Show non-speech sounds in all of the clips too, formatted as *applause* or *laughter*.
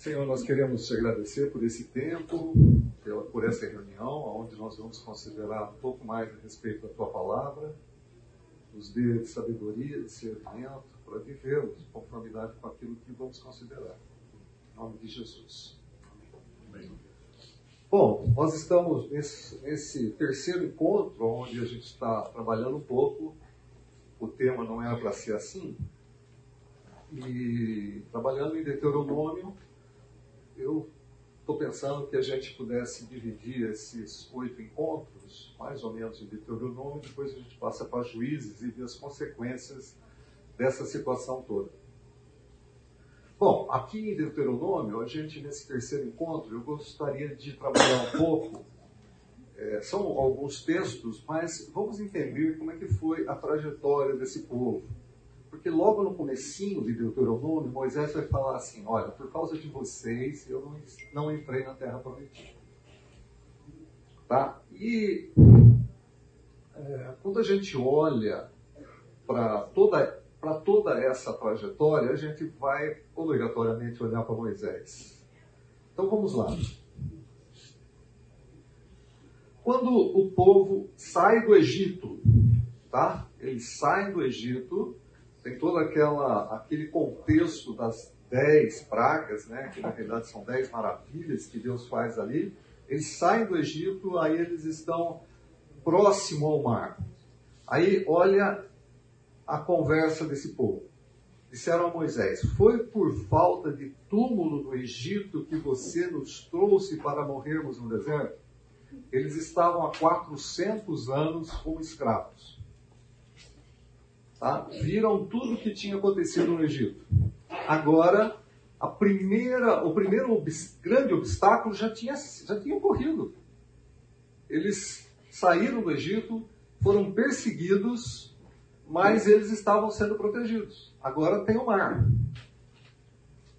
Senhor, nós queremos te agradecer por esse tempo, por essa reunião, onde nós vamos considerar um pouco mais a respeito da tua palavra, nos dê sabedoria, discernimento, para vivermos em conformidade com aquilo que vamos considerar. Em nome de Jesus. Amém. Bom, nós estamos nesse, nesse terceiro encontro, onde a gente está trabalhando um pouco. O tema não era para ser assim. E trabalhando em Deuteronômio, eu estou pensando que a gente pudesse dividir esses oito encontros, mais ou menos em Deuteronômio, depois a gente passa para juízes e vê as consequências dessa situação toda. Bom, aqui em Deuteronômio, a gente, nesse terceiro encontro, eu gostaria de trabalhar um pouco. É, são alguns textos, mas vamos entender como é que foi a trajetória desse povo. Porque logo no comecinho de Deuteronômio, Moisés vai falar assim, olha, por causa de vocês, eu não, não entrei na terra prometida. Tá? E é, quando a gente olha para toda para toda essa trajetória, a gente vai obrigatoriamente olhar para Moisés. Então vamos lá. Quando o povo sai do Egito, tá? Eles saem do Egito, tem todo aquela, aquele contexto das dez pragas, né? Que na realidade são dez maravilhas que Deus faz ali. Eles saem do Egito, aí eles estão próximo ao mar. Aí olha a conversa desse povo. Disseram a Moisés: Foi por falta de túmulo no Egito que você nos trouxe para morrermos no deserto? Eles estavam há 400 anos como escravos. Tá? Viram tudo o que tinha acontecido no Egito. Agora, a primeira, o primeiro grande obstáculo já tinha, já tinha ocorrido. Eles saíram do Egito, foram perseguidos mas eles estavam sendo protegidos. Agora tem o mar.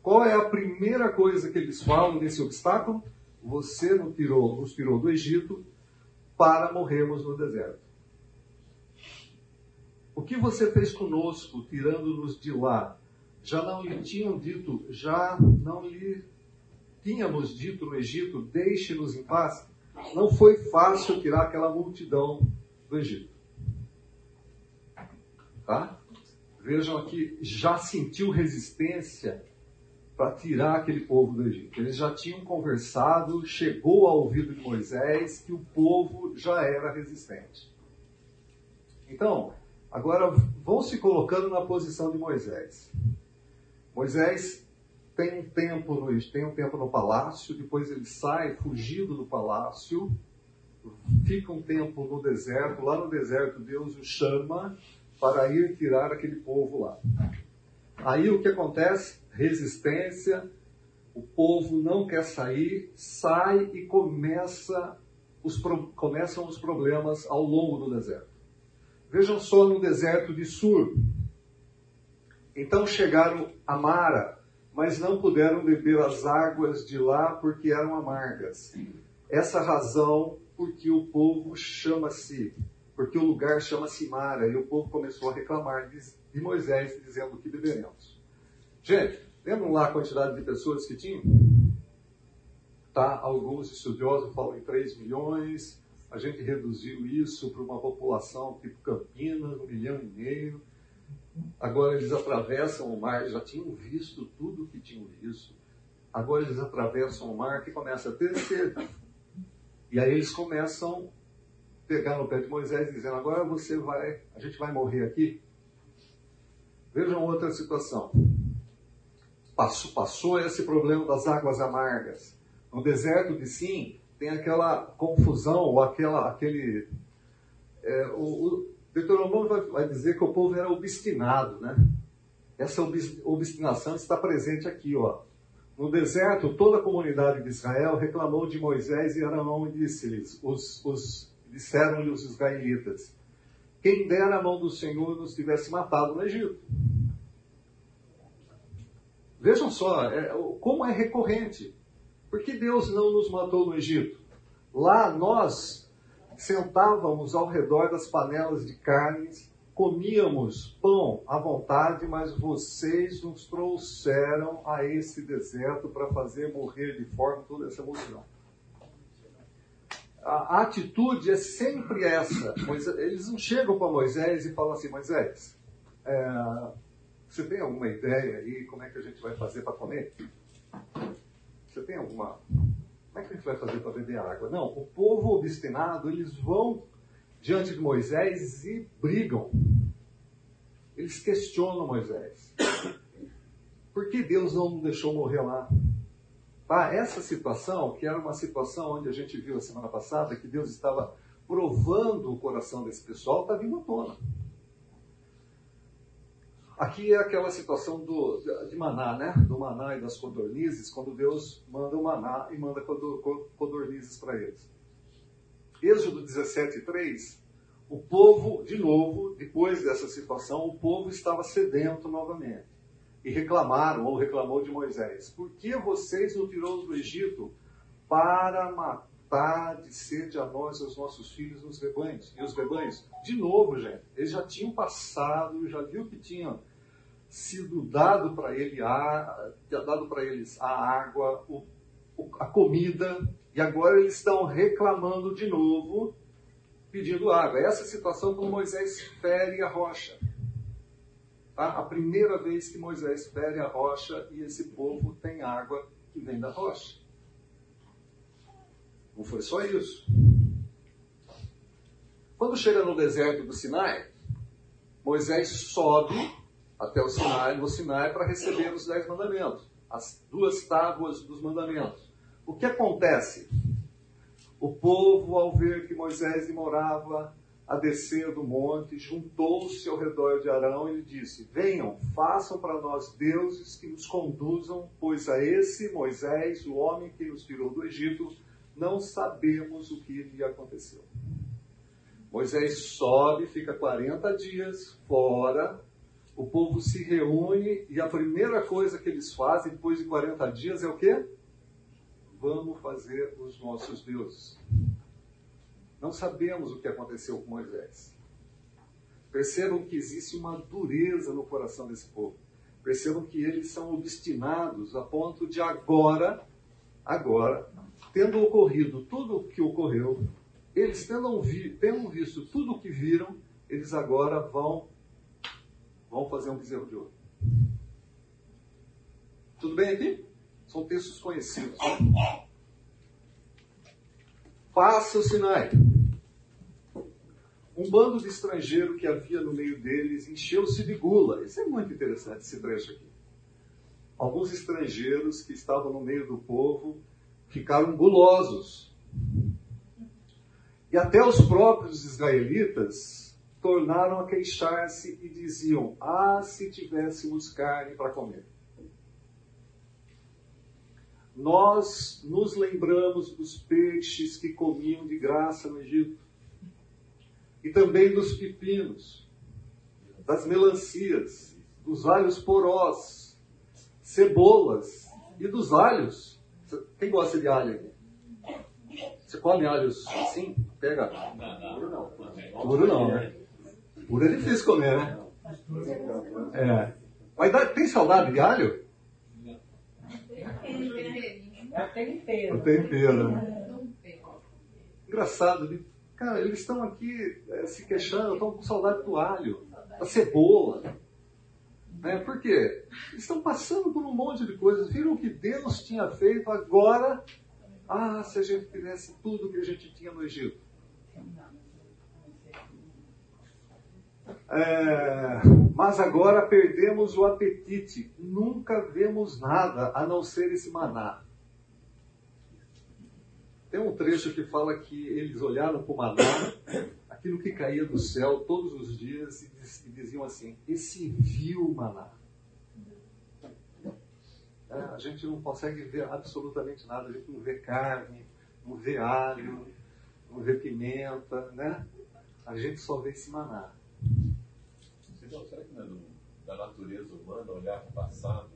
Qual é a primeira coisa que eles falam nesse obstáculo? Você nos tirou, nos tirou do Egito para morrermos no deserto. Que você fez conosco, tirando-nos de lá? Já não lhe tinham dito, já não lhe tínhamos dito no Egito, deixe-nos em paz? Não foi fácil tirar aquela multidão do Egito. Tá? Vejam aqui, já sentiu resistência para tirar aquele povo do Egito. Eles já tinham conversado, chegou ao ouvido de Moisés que o povo já era resistente. Então, agora vão se colocando na posição de Moisés. Moisés tem um tempo no, tem um tempo no palácio, depois ele sai fugido do palácio, fica um tempo no deserto. Lá no deserto Deus o chama para ir tirar aquele povo lá. Aí o que acontece? Resistência, o povo não quer sair, sai e começa os, começam os problemas ao longo do deserto. Vejam só no deserto de Sur. Então chegaram a Mara, mas não puderam beber as águas de lá porque eram amargas. Essa razão porque o povo chama-se porque o lugar chama-se Mara, e o povo começou a reclamar de Moisés, dizendo que beberemos. Gente, lembram lá a quantidade de pessoas que tinham? Tá, alguns estudiosos falam em 3 milhões, a gente reduziu isso para uma população tipo Campinas, um milhão e meio. Agora eles atravessam o mar, já tinham visto tudo o que tinham visto. Agora eles atravessam o mar que começa a ter. E aí eles começam pegar no pé de Moisés dizendo: agora você vai, a gente vai morrer aqui. Vejam outra situação. Passou, passou esse problema das águas amargas. No deserto de Sim, tem aquela confusão, ou aquela, aquele. É, o, o Deuteronômio vai, vai dizer que o povo era obstinado, né? Essa obstinação está presente aqui, ó. No deserto, toda a comunidade de Israel reclamou de Moisés e Arão e disse-lhes: os, os disseram-lhe os israelitas: Quem dera a mão do Senhor nos tivesse matado no Egito. Vejam só é, como é recorrente. Por que Deus não nos matou no Egito? Lá nós sentávamos ao redor das panelas de carnes, comíamos pão à vontade, mas vocês nos trouxeram a esse deserto para fazer morrer de fome toda essa multidão. A, atitude é sempre essa. Eles não chegam para Moisés e falam assim: Moisés, é, você tem alguma ideia aí como é que a gente vai fazer para comer? Você tem alguma. Como é que a gente vai fazer para beber água? Não, o povo obstinado, eles vão diante de Moisés e brigam. Eles questionam Moisés. Por que Deus não deixou morrer lá? Ah, essa situação, que era uma situação onde a gente viu a semana passada, que Deus estava provando o coração desse pessoal, está vindo à tona. Aqui é aquela situação do, de maná, né? Do maná e das codornizes, quando Deus manda o maná e manda codornizes para eles. Êxodo 17, 3, o povo, de novo, depois dessa situação, o povo estava sedento novamente. E reclamaram, ou reclamou de Moisés, por que vocês nos tirou do Egito para matar de sede a nós aos nossos filhos nos rebanhos? E os rebanhos? De novo, gente, eles já tinham passado, já viu que tinham sido dado para ele a, dado para eles a água, o, a comida, e agora eles estão reclamando de novo, pedindo água. Essa situação quando Moisés fere a rocha. Tá? A primeira vez que Moisés fere a rocha e esse povo tem água que vem da rocha. Não foi só isso. Quando chega no deserto do Sinai, Moisés sobe até o Sinai, no Sinai, para receber os dez mandamentos, as duas tábuas dos mandamentos. O que acontece? O povo, ao ver que Moisés demorava a descer do monte, juntou-se ao redor de Arão e lhe disse: Venham, façam para nós deuses que nos conduzam, pois a esse Moisés, o homem que nos tirou do Egito, não sabemos o que lhe aconteceu. Moisés sobe, fica 40 dias fora o povo se reúne e a primeira coisa que eles fazem depois de 40 dias é o quê? Vamos fazer os nossos deuses. Não sabemos o que aconteceu com Moisés. Percebam que existe uma dureza no coração desse povo. Percebam que eles são obstinados a ponto de agora, agora, tendo ocorrido tudo o que ocorreu, eles tendo, tendo visto tudo o que viram, eles agora vão Vamos fazer um bezerro de ouro. Tudo bem aqui? São textos conhecidos. Passa o Sinai. Um bando de estrangeiro que havia no meio deles encheu-se de gula. Isso é muito interessante, esse trecho aqui. Alguns estrangeiros que estavam no meio do povo ficaram gulosos. E até os próprios israelitas tornaram a queixar-se e diziam: Ah, se tivéssemos carne para comer. Nós nos lembramos dos peixes que comiam de graça no Egito, e também dos pepinos, das melancias, dos alhos porós, cebolas e dos alhos. Quem gosta de alho aqui? Você come alhos assim? Pega. Puro não. Puro não, né? Puro é difícil comer, né? É. Mas dá, tem saudade de alho? É o tempero. O tempero? Engraçado, né? cara, eles estão aqui é, se queixando, estão com saudade do alho, da cebola. Né? Por quê? Eles estão passando por um monte de coisas, viram o que Deus tinha feito, agora, ah, se a gente tivesse tudo que a gente tinha no Egito. É, mas agora perdemos o apetite, nunca vemos nada a não ser esse maná. Tem um trecho que fala que eles olharam para o maná, aquilo que caía do céu todos os dias, e diziam assim: esse vil maná. É, a gente não consegue ver absolutamente nada, a gente não vê carne, não vê alho, não vê pimenta, né? A gente só vê esse maná. Então, será que não é do, da natureza humana olhar para o passado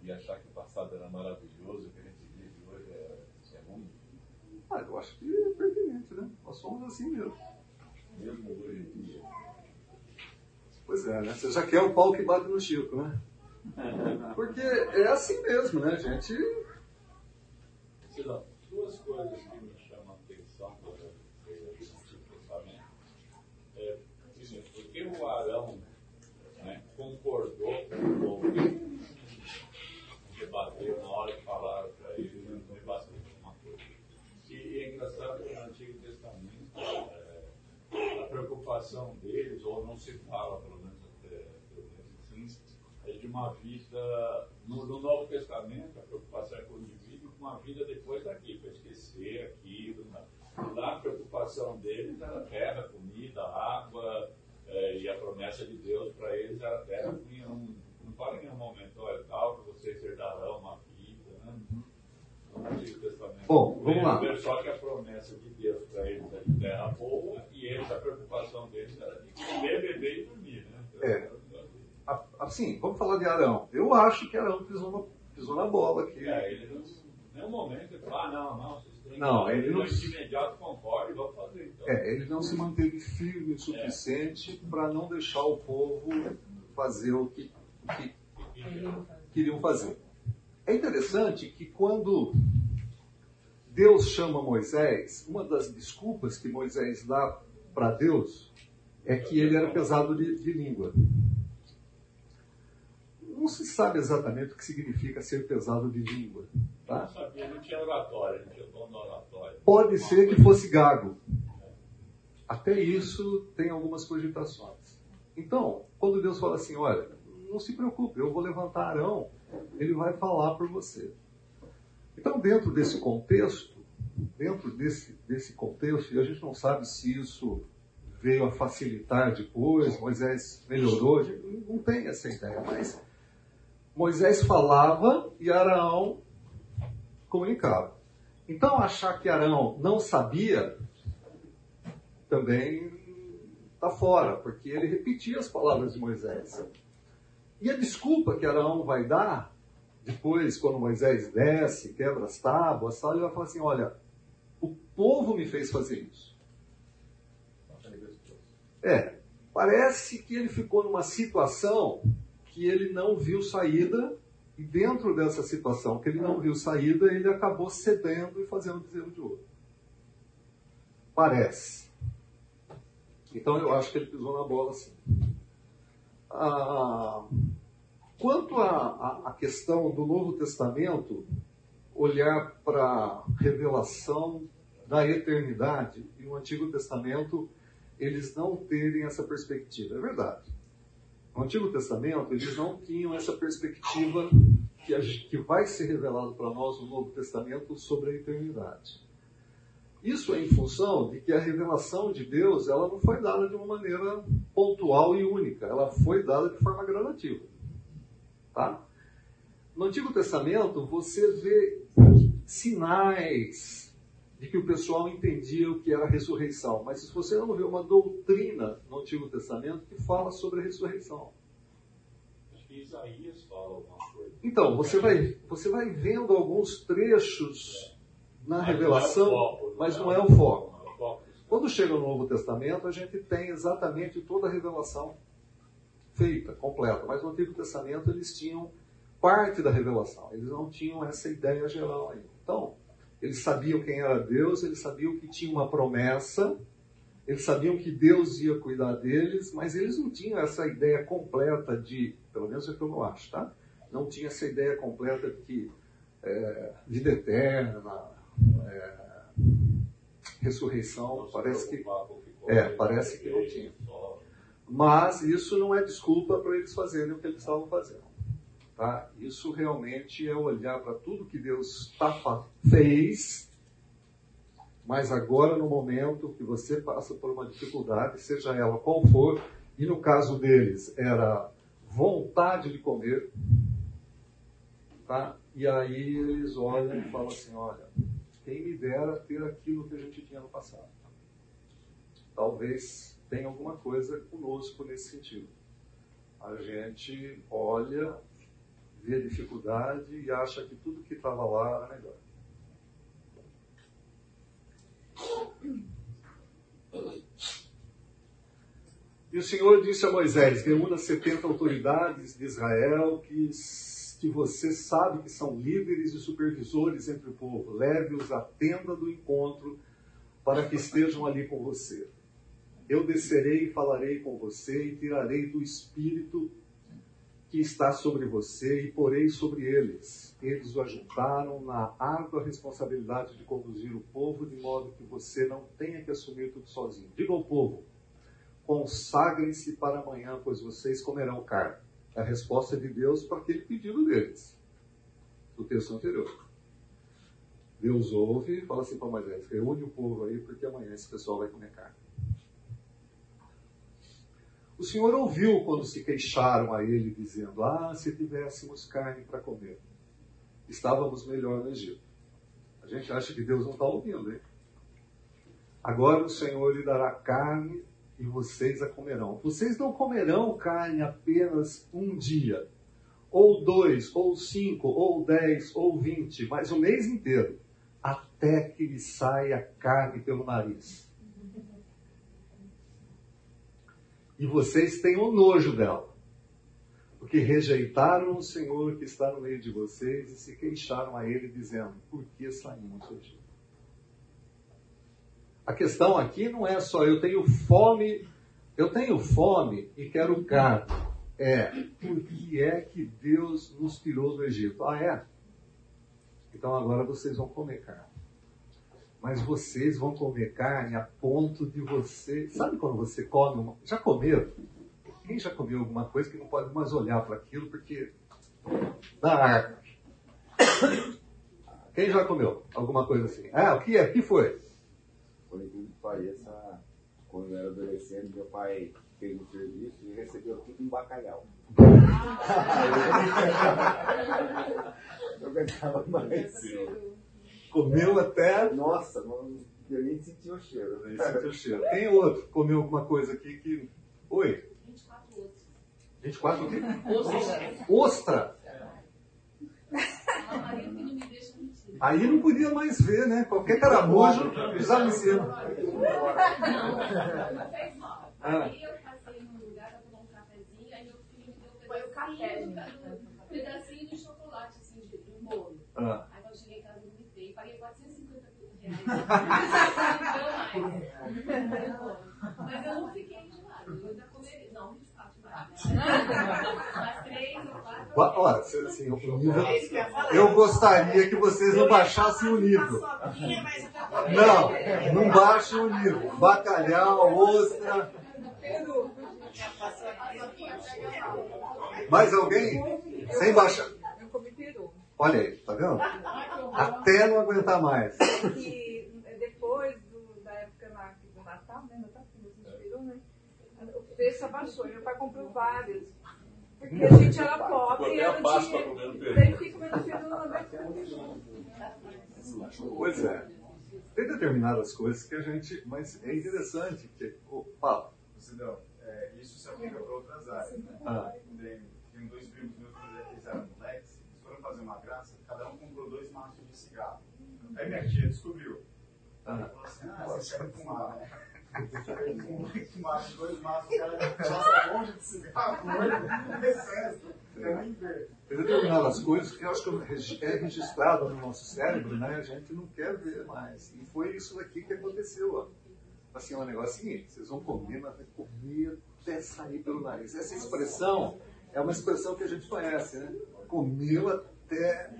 e achar que o passado era maravilhoso e o que a gente vive hoje é, é ruim? Ah, eu acho que é pertinente, né? Nós somos assim mesmo. Mesmo hoje em dia. Pois é, né? Você já quer o pau que bate no Chico, né? *laughs* Porque é assim mesmo, né, gente? Cidão, duas coisas que me chamam a atenção quando eu vejo esse pensamento. É, primeiro, porque o Arão né, concordou com o povo debateu na hora que falaram para ele, não debateu uma coisa. E é engraçado que no Antigo Testamento é, a preocupação deles, ou não se fala, pelo menos até pelo menos assim, é de uma vida no, no Novo Testamento, a preocupação é com o indivíduo com a vida depois daqui, para esquecer aquilo. Né? Lá a preocupação deles era terra, comida, água, é, e a promessa de Deus para eles era terra, não, não fala em nenhum momento, olha, tal, que vocês herdarão uma vida, né? No Antigo Testamento. Bom, vamos lá. Só que a promessa de Deus para eles é de terra boa, e eles, a preocupação deles era de comer, beber e dormir, né? É. A- Assim, vamos falar de Arão. Eu acho que Arão pisou na, pisou na bola aqui. É, ele não, nenhum momento ele fala, ah, não, não, vocês têm Não, que ele não- de imediato e vamos fazer então. É, ele não se manteve firme o suficiente para não deixar o povo fazer o que, o que queriam fazer. É interessante que quando Deus chama Moisés, uma das desculpas que Moisés dá para Deus é que ele era pesado de, de língua. Não se sabe exatamente o que significa ser pesado de língua. Tá? não sabia, não tinha oratório, não tinha dom da oratório. Pode ser que fosse gago. Até isso tem algumas cogitações. Então, quando Deus fala assim, olha, não se preocupe, eu vou levantar Arão, ele vai falar por você. Então, dentro desse contexto, dentro desse, desse contexto, e a gente não sabe se isso veio a facilitar depois, Moisés melhorou, não tem essa ideia, mas Moisés falava e Arão comunicava. Então, achar que Arão não sabia também está fora, porque ele repetia as palavras de Moisés. E a desculpa que Arão vai dar, depois, quando Moisés desce, quebra as tábuas, ele vai falar assim: olha, o povo me fez fazer isso. É, parece que ele ficou numa situação que ele não viu saída, e dentro dessa situação que ele não viu saída, ele acabou cedendo e fazendo bezerro de ouro. Parece. Então eu acho que ele pisou na bola sim. Ah, quanto à questão do Novo Testamento, olhar para a revelação da eternidade e o Antigo Testamento, eles não terem essa perspectiva. É verdade. No Antigo Testamento, eles não tinham essa perspectiva que, que vai ser revelado para nós no Novo Testamento sobre a eternidade. Isso é em função de que a revelação de Deus ela não foi dada de uma maneira pontual e única, ela foi dada de forma gradativa. Tá? No Antigo Testamento, você vê sinais de que o pessoal entendia o que era a ressurreição, mas se você não vê uma doutrina no Antigo Testamento que fala sobre a ressurreição. Isaías fala alguma coisa. Então, você vai, você vai vendo alguns trechos na revelação, é o foco, mas não não é é o foco Quando chega no Novo Testamento, a gente tem exatamente toda a revelação feita, completa. Mas no Antigo Testamento eles tinham parte da revelação. Eles não tinham essa ideia geral ainda. Então, eles sabiam quem era Deus, eles sabiam que tinha uma promessa, eles sabiam que Deus ia cuidar deles, mas eles não tinham essa ideia completa de, pelo menos é o que eu não acho, tá? Não tinha essa ideia completa de que é, vida eterna, é, ressurreição, parece que é, parece que não tinha. Mas isso não é desculpa para eles fazerem o que eles estavam fazendo. Tá? Isso realmente é olhar para tudo que Deus tá, fez, mas agora no momento que você passa por uma dificuldade, seja ela qual for, e no caso deles era vontade de comer, tá? e aí eles olham e falam assim, olha, quem me dera ter aquilo que a gente tinha no passado talvez tenha alguma coisa conosco nesse sentido. A gente olha, vê a dificuldade e acha que tudo que estava lá era melhor. E o Senhor disse a Moisés: reúna 70 autoridades de Israel que, que você sabe que são líderes e supervisores entre o povo. Leve-os à tenda do encontro para que estejam ali com você. Eu descerei e falarei com você e tirarei do espírito que está sobre você e porei sobre eles. Eles o ajuntaram na árdua responsabilidade de conduzir o povo, de modo que você não tenha que assumir tudo sozinho. Diga ao povo: consagrem-se para amanhã, pois vocês comerão carne. É a resposta de Deus para aquele pedido deles, do texto anterior. Deus ouve e fala assim para Moisés: reúne o povo aí, porque amanhã esse pessoal vai comer carne. O Senhor ouviu quando se queixaram a ele, dizendo: Ah, se tivéssemos carne para comer, estávamos melhor no Egito. A gente acha que Deus não está ouvindo, hein? Agora o Senhor lhe dará carne e vocês a comerão. Vocês não comerão carne apenas um dia, ou dois, ou cinco, ou dez, ou vinte, mas o mês inteiro até que lhe saia carne pelo nariz. E vocês tenham nojo dela, porque rejeitaram o Senhor que está no meio de vocês e se queixaram a Ele, dizendo: Por que saímos do Egito? A questão aqui não é só eu tenho fome, eu tenho fome e quero carne. É, por que é que Deus nos tirou do Egito? Ah, é? Então agora vocês vão comer carne. Mas vocês vão comer carne a ponto de você. Sabe quando você come uma. Já comeu? Quem já comeu alguma coisa que não pode mais olhar para aquilo porque dá ar? Quem já comeu alguma coisa assim? Ah, o que é? O que foi? Por incrível que pareça, quando eu era adolescente, meu pai fez um serviço e recebeu tudo em bacalhau. *laughs* eu aguentava mais. Comeu até. Nossa, não, eu nem senti o cheiro. Nem senti o cheiro. Tem outro que comeu alguma coisa aqui que. Oi? 24 outros. 24 o quê? Ostra. Ostra! A Maria que não me deixa mentir. Aí não podia mais ver, né? Qualquer caramujo pisava em cima. Não, não fez mal. Ah. Aí eu passei num lugar pra tomar um cafezinho, aí meu filho me deu um pedacinho, um pedacinho de chocolate, assim, de, de um bolo. Ah. Aí quando eu cheguei em casa, eu vomitei. Paguei 450 reais. Não deu mais. Mas eu não fiquei. Eu ainda comeria. Não, 24 mais. Mas três ou quatro. Ba- Olha, assim, o. Eu gostaria que vocês não baixassem o nível. Não, não baixem o nível. Bacalhau, ostra. Mais alguém? Sem baixar. Eu. Olha aí, tá vendo? Até não aguentar mais. E depois do- da época lá do Natal, né? Natal, que você peru, né? O preço abaixou. Meu pai comprou vários. Porque a gente era pobre e até a era Páscoa dinheiro. comendo peru. Daí fica comendo peru na década. Pois é. Tem determinadas coisas que a gente. Mas é interessante. Que, oh, fala. Cidão, é, isso se aplica para outras áreas, né? Ah. Tem, tem dois primos meus que eles eram moleques, eles foram fazer uma graça, cada um comprou dois maços de cigarro. Aí minha tia descobriu. Ah. assim, ah, vocês querem fumar, né? *laughs* Fumar dois maços, o cara passa longe de cigarro, nem ver. Tem determinadas coisas que eu acho que é registrado no nosso cérebro, né? A gente não quer ver mais. E foi isso daqui que aconteceu. Ó. Assim, negócio é o seguinte, vocês vão comer, mas vai comer até sair pelo nariz. Essa expressão é uma expressão que a gente conhece, né? Comeu até.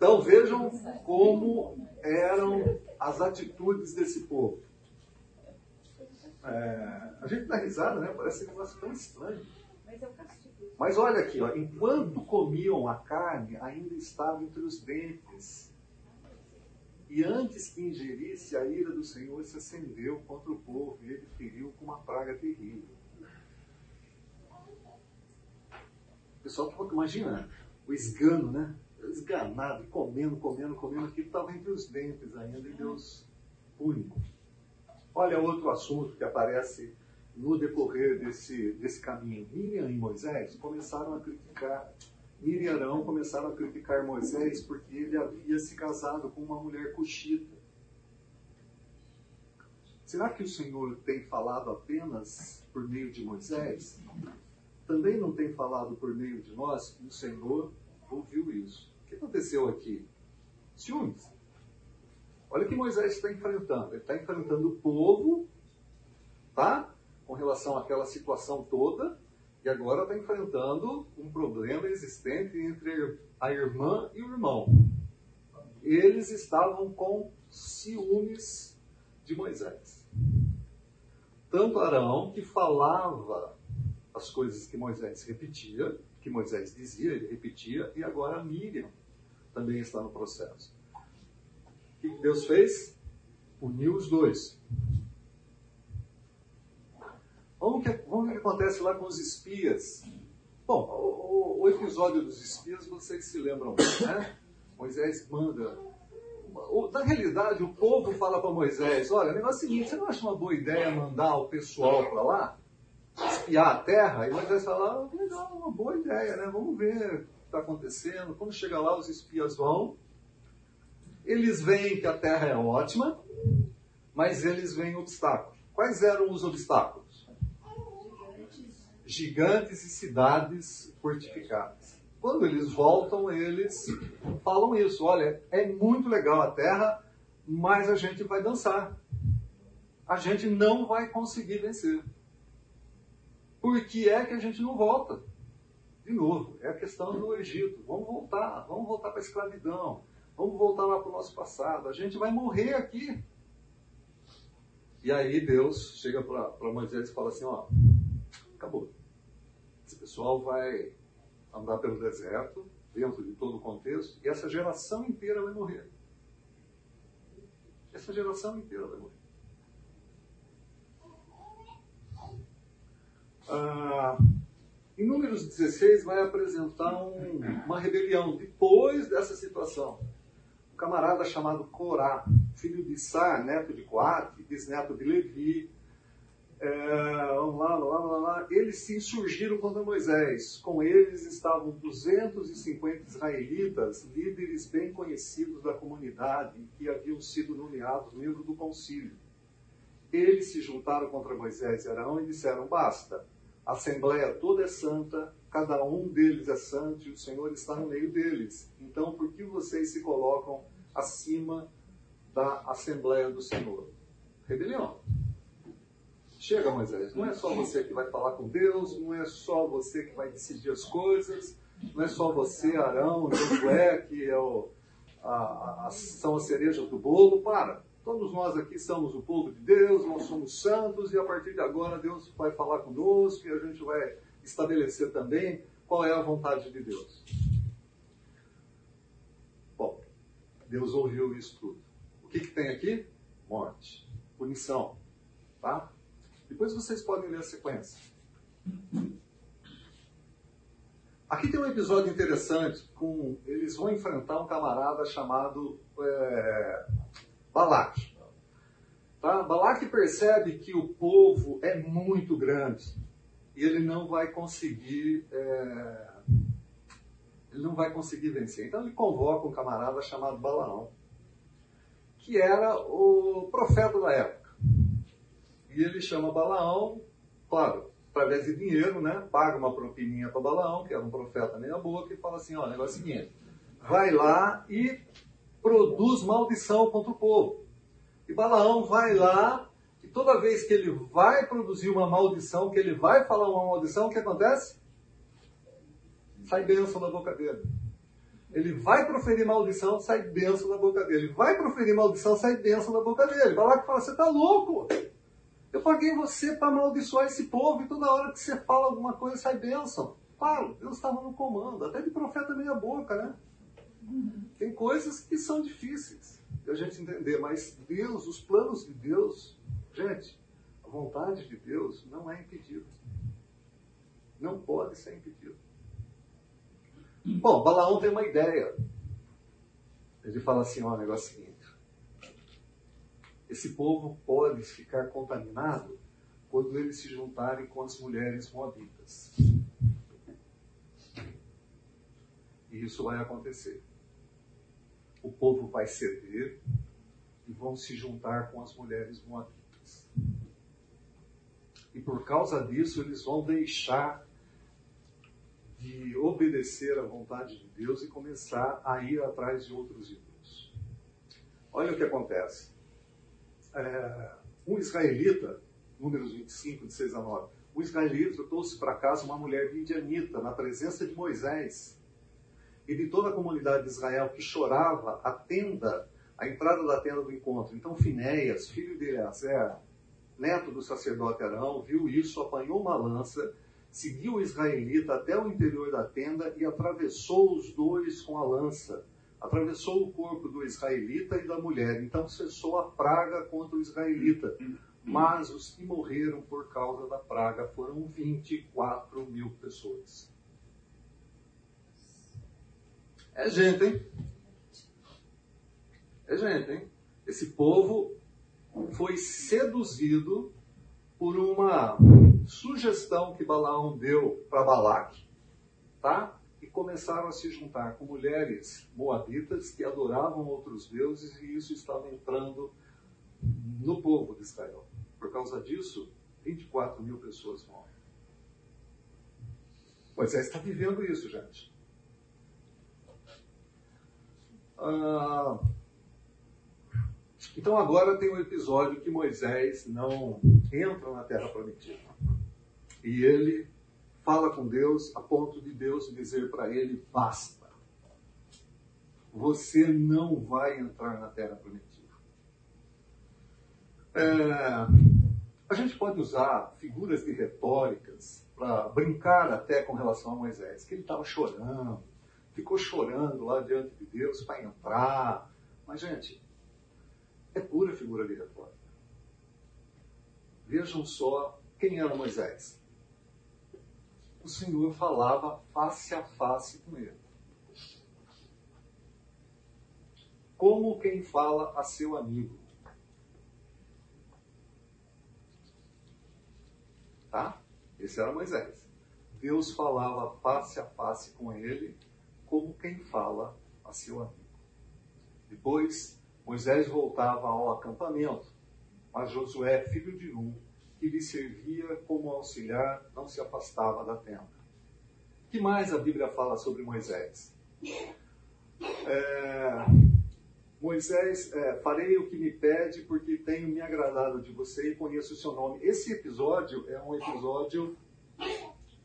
Então vejam como eram as atitudes desse povo. É, a gente dá risada, né? Parece um negócio tão estranho. Mas é. Mas olha aqui, ó, enquanto comiam a carne, ainda estava entre os dentes. E antes que ingerisse, a ira do Senhor se acendeu contra o povo e ele feriu com uma praga terrível. O pessoal imaginando, o esgano, né? Esganado, comendo, comendo, comendo, aquilo estava entre os dentes ainda e Deus pune. Olha outro assunto que aparece no decorrer desse, desse caminho. Miriam e Moisés começaram a criticar, Miriam e Arão começaram a criticar Moisés porque ele havia se casado com uma mulher cuxita. será que o Senhor tem falado apenas por meio de Moisés? Também não tem falado por meio de nós? O Senhor ouviu isso. Que aconteceu aqui? Ciúmes. Olha o que Moisés está enfrentando. Ele está enfrentando o povo, tá? Com relação àquela situação toda, e agora está enfrentando um problema existente entre a irmã e o irmão. Eles estavam com ciúmes de Moisés. Tanto Arão, que falava as coisas que Moisés repetia, que Moisés dizia, ele repetia, e agora Miriam também está no processo. O que Deus fez? Uniu os dois. Vamos, ver o que acontece lá com os espias. Bom, o, o, episódio dos espias vocês se lembram, né? Moisés manda. Na realidade, o povo fala para Moisés: olha, o negócio é o seguinte, você não acha uma boa ideia mandar o pessoal para lá? Espiar a terra? E Moisés fala: ah, legal, uma boa ideia, né? Vamos ver está acontecendo. Quando chega lá, os espias vão. Eles veem que a terra é ótima, mas eles veem obstáculos. Quais eram os obstáculos? gigantes e cidades fortificadas. Quando eles voltam, eles falam isso: olha, é muito legal a terra, mas a gente vai dançar. A gente não vai conseguir vencer. Por que é que a gente não volta? De novo, é a questão do Egito. Vamos voltar, vamos voltar para a escravidão, vamos voltar lá para o nosso passado. A gente vai morrer aqui. E aí Deus chega para Moisés e fala assim: ó, acabou. Esse pessoal vai andar pelo deserto, dentro de todo o contexto, e essa geração inteira vai morrer. Essa geração inteira vai morrer. Ah, em Números 16 vai apresentar um, uma rebelião depois dessa situação. Um camarada chamado Corá, filho de Sá, neto de Coate, bisneto de Levi, é, vamos lá, lá, lá, lá, eles se insurgiram contra Moisés. Com eles estavam 250 israelitas, líderes bem conhecidos da comunidade, que haviam sido nomeados membros do concílio. Eles se juntaram contra Moisés e Arão e disseram: Basta, a assembleia toda é santa, cada um deles é santo e o Senhor está no meio deles. Então, por que vocês se colocam acima da assembleia do Senhor? Rebelião. Chega, Moisés, não é só você que vai falar com Deus, não é só você que vai decidir as coisas, não é só você, Arão, Josué, que é o, a, a, são as cerejas do bolo. Para, todos nós aqui somos o povo de Deus, nós somos santos, e a partir de agora Deus vai falar conosco e a gente vai estabelecer também qual é a vontade de Deus. Bom, Deus ouviu isso tudo. O que, que tem aqui? Morte, punição, tá? Depois vocês podem ler a sequência. Aqui tem um episódio interessante com eles vão enfrentar um camarada chamado é, Balaque. Tá? Balaque percebe que o povo é muito grande e ele não vai conseguir é, ele não vai conseguir vencer. Então ele convoca um camarada chamado Balaão, que era o profeta da época. E ele chama Balaão, claro, através de dinheiro, né? Paga uma propininha para Balaão, que era um profeta meia boca, e fala assim, ó, o negócio é o seguinte, vai lá e produz maldição contra o povo. E Balaão vai lá, e toda vez que ele vai produzir uma maldição, que ele vai falar uma maldição, o que acontece? Sai bênção da boca dele. Ele vai proferir maldição, sai bênção da boca dele. Ele vai proferir maldição, sai bênção da boca dele. Balaão fala, você tá louco? Eu paguei você para amaldiçoar esse povo e toda hora que você fala alguma coisa sai bênção. Claro, Deus estava no comando, até de profeta meia boca, né? Tem coisas que são difíceis de a gente entender, mas Deus, os planos de Deus, gente, a vontade de Deus não é impedida. Não pode ser impedida. Bom, Balaão tem uma ideia. Ele fala assim, ó, o negócio é seguinte esse povo pode ficar contaminado quando eles se juntarem com as mulheres moabitas. E isso vai acontecer. O povo vai ceder e vão se juntar com as mulheres moabitas. E por causa disso, eles vão deixar de obedecer à vontade de Deus e começar a ir atrás de outros ídolos. Olha o que acontece. É, um israelita, números 25, de 6 a 9, um israelita trouxe para casa uma mulher midianita na presença de Moisés e de toda a comunidade de Israel que chorava a tenda, a entrada da tenda do encontro. Então Finéias, filho de Eleazar, neto do sacerdote Arão, viu isso, apanhou uma lança, seguiu o israelita até o interior da tenda e atravessou os dois com a lança. Atravessou o corpo do israelita e da mulher. Então cessou a praga contra o israelita. Mas os que morreram por causa da praga foram 24 mil pessoas. É gente, hein? É gente, hein? Esse povo foi seduzido por uma sugestão que Balaão deu para Balaque, tá? E começaram a se juntar com mulheres moabitas que adoravam outros deuses e isso estava entrando no povo de Israel. Por causa disso, 24 mil pessoas morrem. Moisés está vivendo isso, gente. Ah, então agora tem um episódio que Moisés não entra na terra prometida. E ele fala com Deus a ponto de Deus dizer para ele: basta. Você não vai entrar na terra prometida. É, a gente pode usar figuras de retóricas para brincar até com relação a Moisés, que ele estava chorando, ficou chorando lá diante de Deus para entrar. Mas, gente, é pura figura de retórica. Vejam só quem era Moisés. O Senhor falava face a face com ele. Como quem fala a seu amigo. Tá? Esse era Moisés. Deus falava face a face com ele, como quem fala a seu amigo. Depois, Moisés voltava ao acampamento, mas Josué, filho de Nun, que lhe servia como auxiliar, não se afastava da tenda. O que mais a Bíblia fala sobre Moisés? É, Moisés, é, farei o que me pede, porque tenho me agradado de você e conheço o seu nome. Esse episódio é um episódio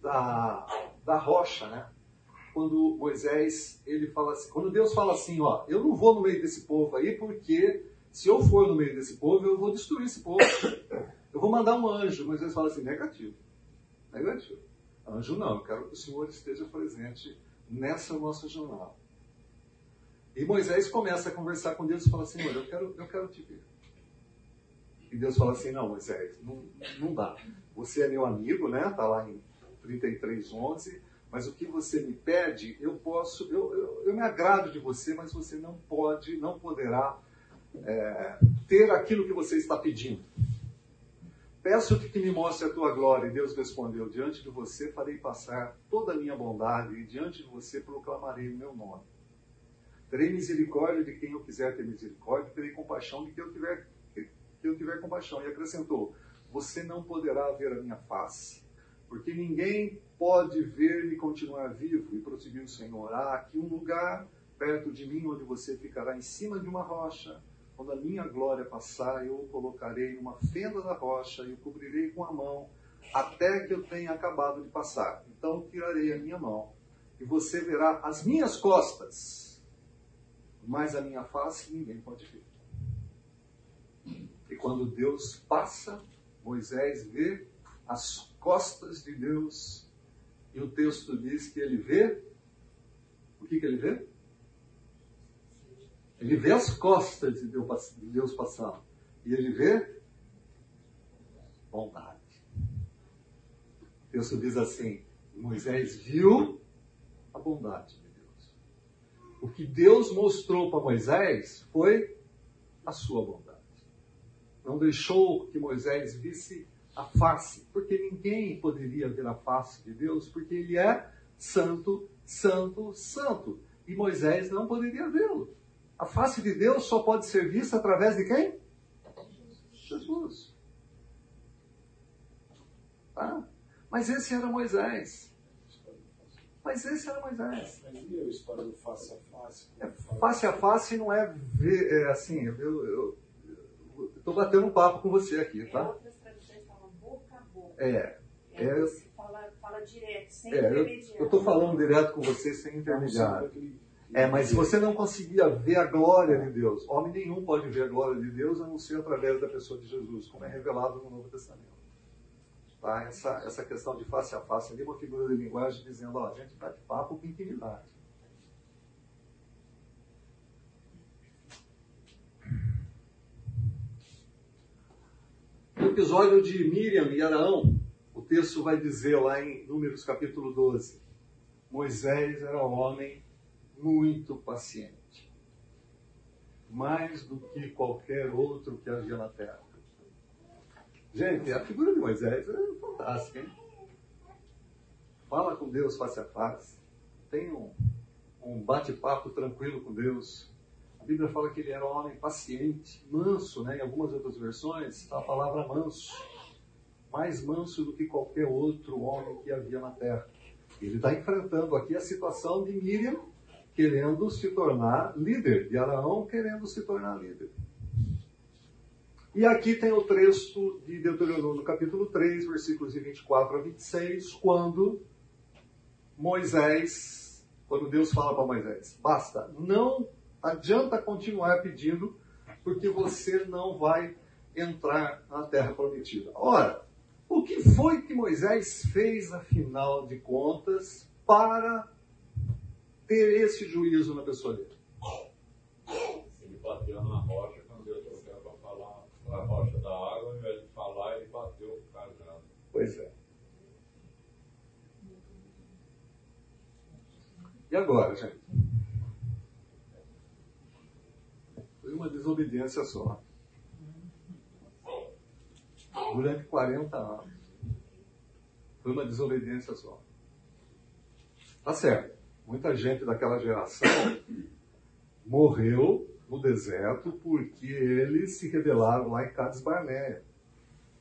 da, da rocha, né? Quando Moisés, ele fala assim, quando Deus fala assim, ó, eu não vou no meio desse povo aí, porque se eu for no meio desse povo, eu vou destruir esse povo. Eu vou mandar um anjo. Moisés fala assim, negativo. Negativo. Anjo não, eu quero que o Senhor esteja presente nessa nossa jornada. E Moisés começa a conversar com Deus e fala, Senhor, eu quero, eu quero te ver. E Deus fala assim, não, Moisés, não, não dá. Você é meu amigo, né? Está lá em 33, 11. Mas o que você me pede, eu posso, eu, eu, eu me agrado de você, mas você não pode, não poderá é, ter aquilo que você está pedindo. Peço-te que me mostre a tua glória. E Deus respondeu: Diante de você farei passar toda a minha bondade, e diante de você proclamarei o meu nome. Terei misericórdia de quem eu quiser ter misericórdia, terei compaixão de quem eu tiver, eu tiver compaixão. E acrescentou: Você não poderá ver a minha face, porque ninguém pode ver-me continuar vivo. E prosseguiu o Senhor: Há aqui um lugar perto de mim onde você ficará em cima de uma rocha. Quando a minha glória passar, eu o colocarei numa fenda da rocha e o cobrirei com a mão, até que eu tenha acabado de passar. Então tirarei a minha mão, e você verá as minhas costas mas a minha face ninguém pode ver. E quando Deus passa, Moisés vê as costas de Deus, e o texto diz que ele vê. O que, que ele vê? Ele vê as costas de Deus passando. E ele vê bondade. O texto diz assim: Moisés viu a bondade o que Deus mostrou para Moisés foi a sua bondade. Não deixou que Moisés visse a face, porque ninguém poderia ver a face de Deus, porque ele é santo, santo, santo. E Moisés não poderia vê-lo. A face de Deus só pode ser vista através de quem? Jesus. Tá? Mas esse era Moisés. Mas esse era Moisés. Mas e a história do face a face? É, face a face não é ver, é assim, eu estou batendo um papo com você aqui, É, tá? outras traduções falam boca a boca. É, É, é, você fala, fala direto, sem é eu intermediário. estou falando direto com você sem intermediário. É, mas se você não conseguia ver a glória de Deus, homem nenhum pode ver a glória de Deus a não ser através da pessoa de Jesus, como é revelado no Novo Testamento. Tá? Essa, essa questão de face a face ali é uma figura de linguagem dizendo, ó, a gente bate papo com intimidade. No episódio de Miriam e Araão, o texto vai dizer lá em Números capítulo 12, Moisés era um homem muito paciente, mais do que qualquer outro que havia na terra. Gente, a figura de Moisés é fantástica, hein? Fala com Deus face a face, tem um, um bate-papo tranquilo com Deus. A Bíblia fala que ele era um homem paciente, manso, né? em algumas outras versões está a palavra manso, mais manso do que qualquer outro homem que havia na terra. Ele está enfrentando aqui a situação de Miriam querendo se tornar líder, de Araão querendo se tornar líder. E aqui tem o texto de Deuteronômio, capítulo 3, versículos de 24 a 26, quando Moisés, quando Deus fala para Moisés, basta, não adianta continuar pedindo, porque você não vai entrar na terra prometida. Ora, o que foi que Moisés fez, afinal de contas, para ter esse juízo na pessoa dele? Ele bateu na rocha quando Deus trouxe para falar a rocha da água, ao invés de falar, ele bateu o cajado. Pois é. E agora, gente? Foi uma desobediência só. Durante 40 anos. Foi uma desobediência só. Tá certo. Muita gente daquela geração morreu no deserto porque eles se rebelaram lá em Cades Barneia.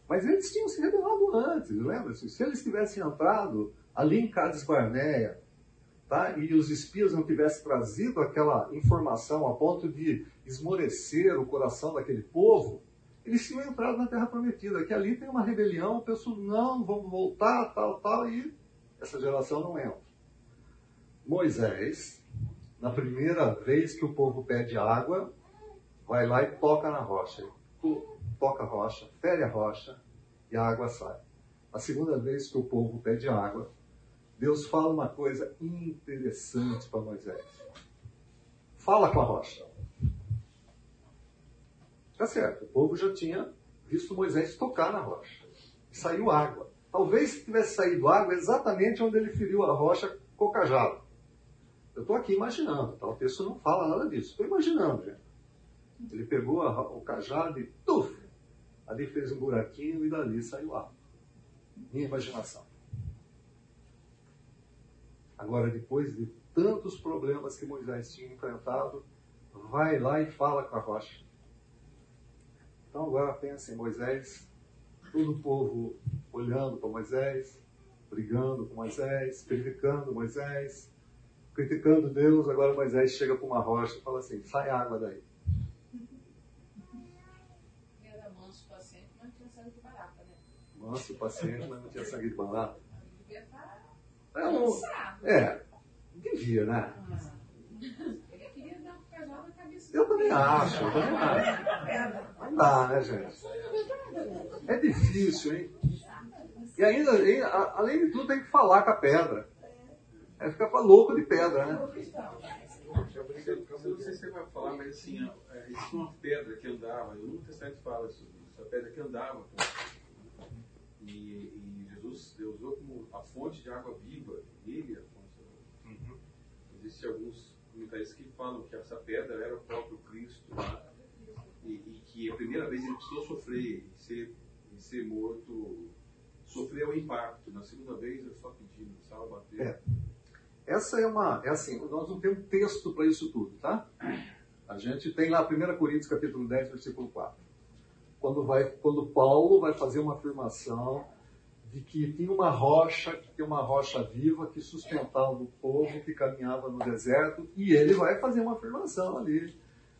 Mas eles tinham se rebelado antes, lembra-se? Se eles tivessem entrado ali em Cades Barneia, tá? e os espias não tivessem trazido aquela informação a ponto de esmorecer o coração daquele povo, eles tinham entrado na Terra Prometida, que ali tem uma rebelião, o pessoal, não, vamos voltar, tal, tal, e essa geração não entra. Moisés, na primeira vez que o povo pede água, vai lá e toca na rocha. Toca a rocha, fere a rocha e a água sai. A segunda vez que o povo pede água, Deus fala uma coisa interessante para Moisés. Fala com a rocha. Tá certo, o povo já tinha visto Moisés tocar na rocha. E saiu água. Talvez se tivesse saído água exatamente onde ele feriu a rocha com o cajado. Eu estou aqui imaginando, tá? o texto não fala nada disso. Estou imaginando, gente. Ele pegou a, o cajado e tuf! Ali fez um buraquinho e dali saiu água. Minha imaginação. Agora, depois de tantos problemas que Moisés tinha enfrentado, vai lá e fala com a rocha. Então agora pensa em Moisés, todo o povo olhando para Moisés, brigando com Moisés, criticando Moisés, criticando Deus. Agora Moisés chega para uma rocha e fala assim: sai água daí. Era manso, paciente, mas tinha sangue de barata, né? Manso, paciente, mas não tinha sangue de barata. É, um- é, devia, né? Ele queria dar um cajado na cabeça Eu também acho, eu também acho. Não dá, né, gente? É difícil, hein? E ainda, além de tudo, tem que falar com a pedra. É ficar pra louco de pedra, né? Eu não sei se você vai falar, mas assim, é, existe uma pedra que andava, e o Novo Testamento fala sobre isso, a pedra que andava. E, e Jesus Deus usou como a fonte de água viva, ele é a fonte. Uhum. Existem alguns comentaristas que falam que essa pedra era o próprio Cristo, né? e, e que a primeira vez ele precisou sofrer e ser, e ser morto, sofrer o impacto. Na segunda vez ele só pedindo, precisava bater. É. Essa é uma, é assim, nós não temos texto para isso tudo, tá? A gente tem lá 1 Coríntios capítulo 10, versículo 4. Quando, vai, quando Paulo vai fazer uma afirmação de que tinha uma rocha, que tinha uma rocha viva que sustentava o povo que caminhava no deserto, e ele vai fazer uma afirmação ali.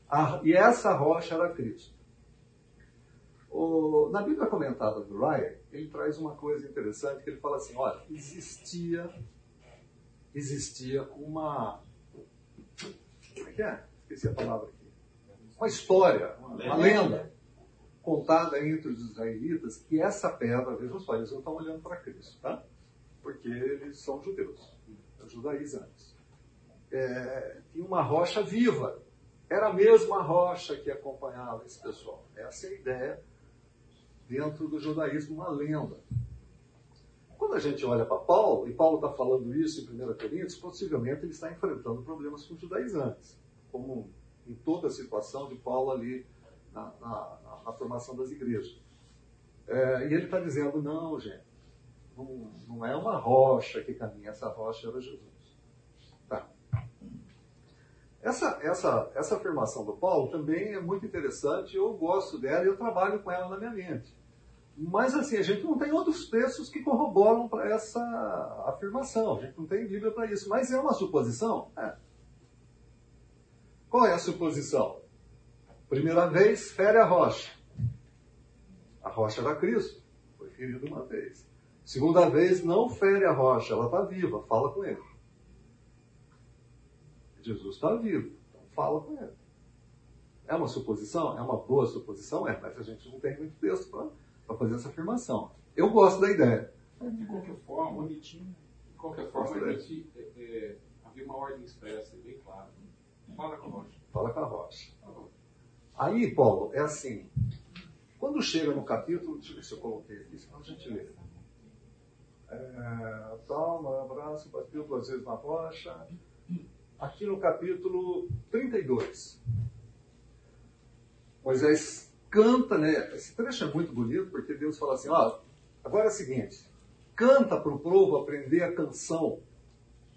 A- e essa rocha era Cristo. O- na Bíblia comentada do Ryan, ele traz uma coisa interessante, que ele fala assim, olha, existia, existia uma, como é que é? Esqueci a palavra aqui. Uma história, uma lenda, contada entre os israelitas, que essa pedra, vejam só, eles não estão olhando para Cristo, tá? Porque eles são judeus, judaizantes. É, tinha uma rocha viva, era a mesma rocha que acompanhava esse pessoal. Essa é a ideia dentro do judaísmo, uma lenda. Quando a gente olha para Paulo, e Paulo está falando isso em 1 Coríntios, possivelmente ele está enfrentando problemas com os judaizantes, como em toda a situação de Paulo ali na, na- na- formação das igrejas. É, e ele está dizendo, não, gente, não, não é uma rocha que caminha, essa rocha era Jesus. Tá. Essa, essa, essa afirmação do Paulo também é muito interessante, eu gosto dela e eu trabalho com ela na minha mente. Mas assim, a gente não tem outros textos que corroboram para essa afirmação, a gente não tem Bíblia para isso, mas é uma suposição? É. Qual é a suposição? Primeira vez, fere a rocha. A rocha era Cristo, foi ferido uma vez. Segunda vez, não fere a rocha, ela está viva, fala com ele. Jesus está vivo, então fala com ele. É uma suposição? É uma boa suposição? É, mas a gente não tem muito texto para fazer essa afirmação. Eu gosto da ideia. De qualquer forma, de qualquer forma, a gente é, é, havia uma ordem expressa, bem clara. Fala com a rocha. Fala com a rocha. Aí, Paulo, é assim. Quando chega no capítulo, deixa eu ver se eu coloquei aqui, senão a gente lê. É, toma, abraço, bateu duas vezes na rocha. Aqui no capítulo 32. Moisés canta, né? Esse trecho é muito bonito, porque Deus fala assim: ó, agora é o seguinte, canta para o povo aprender a canção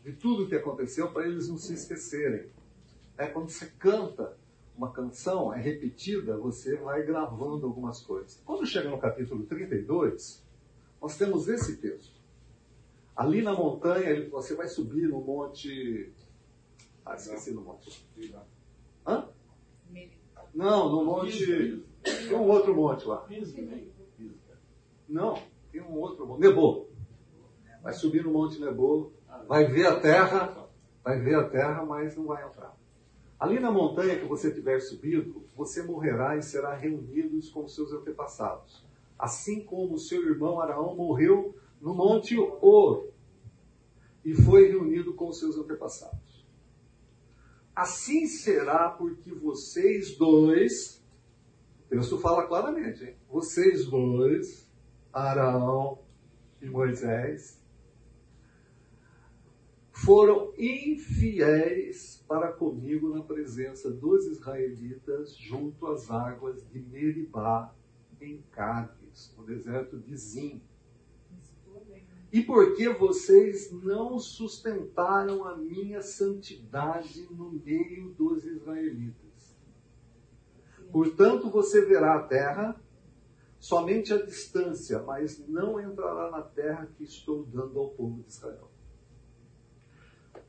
de tudo o que aconteceu para eles não se esquecerem. É quando você canta uma canção, é repetida, você vai gravando algumas coisas. Quando chega no capítulo 32, nós temos esse texto. Ali na montanha, você vai subir no monte. Ah, esqueci no monte. Hã? Não, no monte. Tem um outro monte lá. Não, tem um outro monte. Nebo. Vai subir no monte Nebo, vai ver a terra, vai ver a terra, mas não vai entrar. Ali na montanha que você tiver subido, você morrerá e será reunido com seus antepassados. Assim como seu irmão Araão morreu no Monte Or e foi reunido com seus antepassados. Assim será porque vocês dois, o texto fala claramente, hein? vocês dois, Araão e Moisés, foram infiéis para comigo na presença dos israelitas junto às águas de Meribá, em Cádiz, no deserto de Zim. E porque vocês não sustentaram a minha santidade no meio dos israelitas. Portanto, você verá a terra somente à distância, mas não entrará na terra que estou dando ao povo de Israel.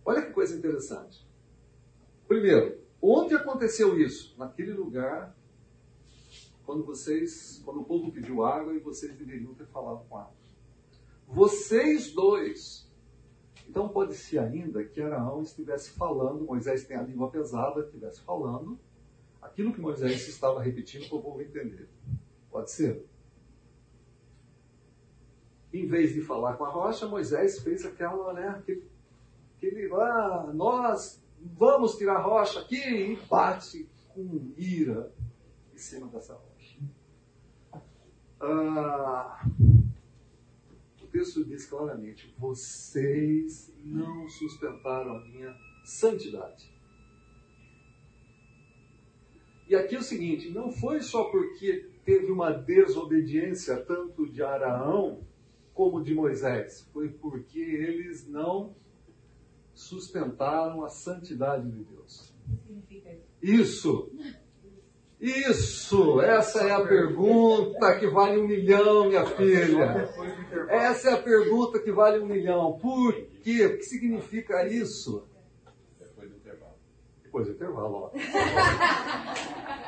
Olha que coisa interessante. Primeiro, onde aconteceu isso? Naquele lugar, quando vocês, quando o povo pediu água e vocês deveriam ter falado com água. Vocês dois. Então pode ser ainda que Araão estivesse falando, Moisés tem a língua pesada, estivesse falando aquilo que Moisés estava repetindo para o povo entender. Pode ser. Em vez de falar com a rocha, Moisés fez aquela, né, aquele, aquele ah, nós vamos tirar a rocha aqui e bate com ira em cima dessa rocha. Ah, o texto diz claramente: vocês não sustentaram a minha santidade. E aqui é o seguinte: não foi só porque teve uma desobediência tanto de Araão como de Moisés, foi porque eles não sustentaram a santidade de Deus. Isso. Isso, essa é a pergunta que vale um milhão, minha filha. Essa é a pergunta que vale um milhão. Por quê? O que significa isso? Depois do intervalo. Depois do intervalo, ó. *laughs*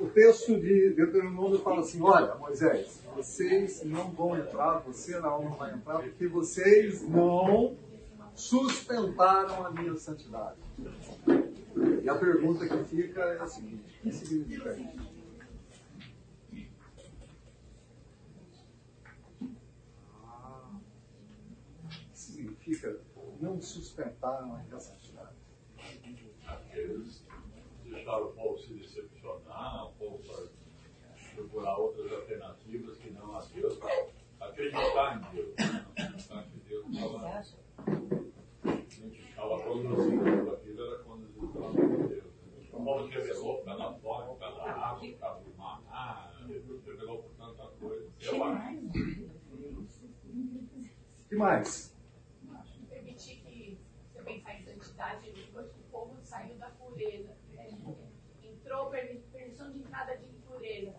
O texto de Deuteronômio fala assim: Olha, Moisés, vocês não vão entrar, você não, vai entrar, porque vocês não sustentaram a minha santidade. E a pergunta que fica é a seguinte: o que significa isso? Que significa não sustentaram a santidade? Eles deixaram o povo se decepcionar, procurar outras alternativas que não a Deus, para acreditar em Deus. né? Acreditar que Deus estava estava conduzindo aquilo, era conduzido pela mão de Deus. O povo revelou por causa da fome, por causa da água, por causa do maná, revelou por tanta coisa. Eu acho. O que mais? permitir que você pensar em santidade, depois que o povo saiu da pureza, é, entrou permi- permissão de entrada de impureza,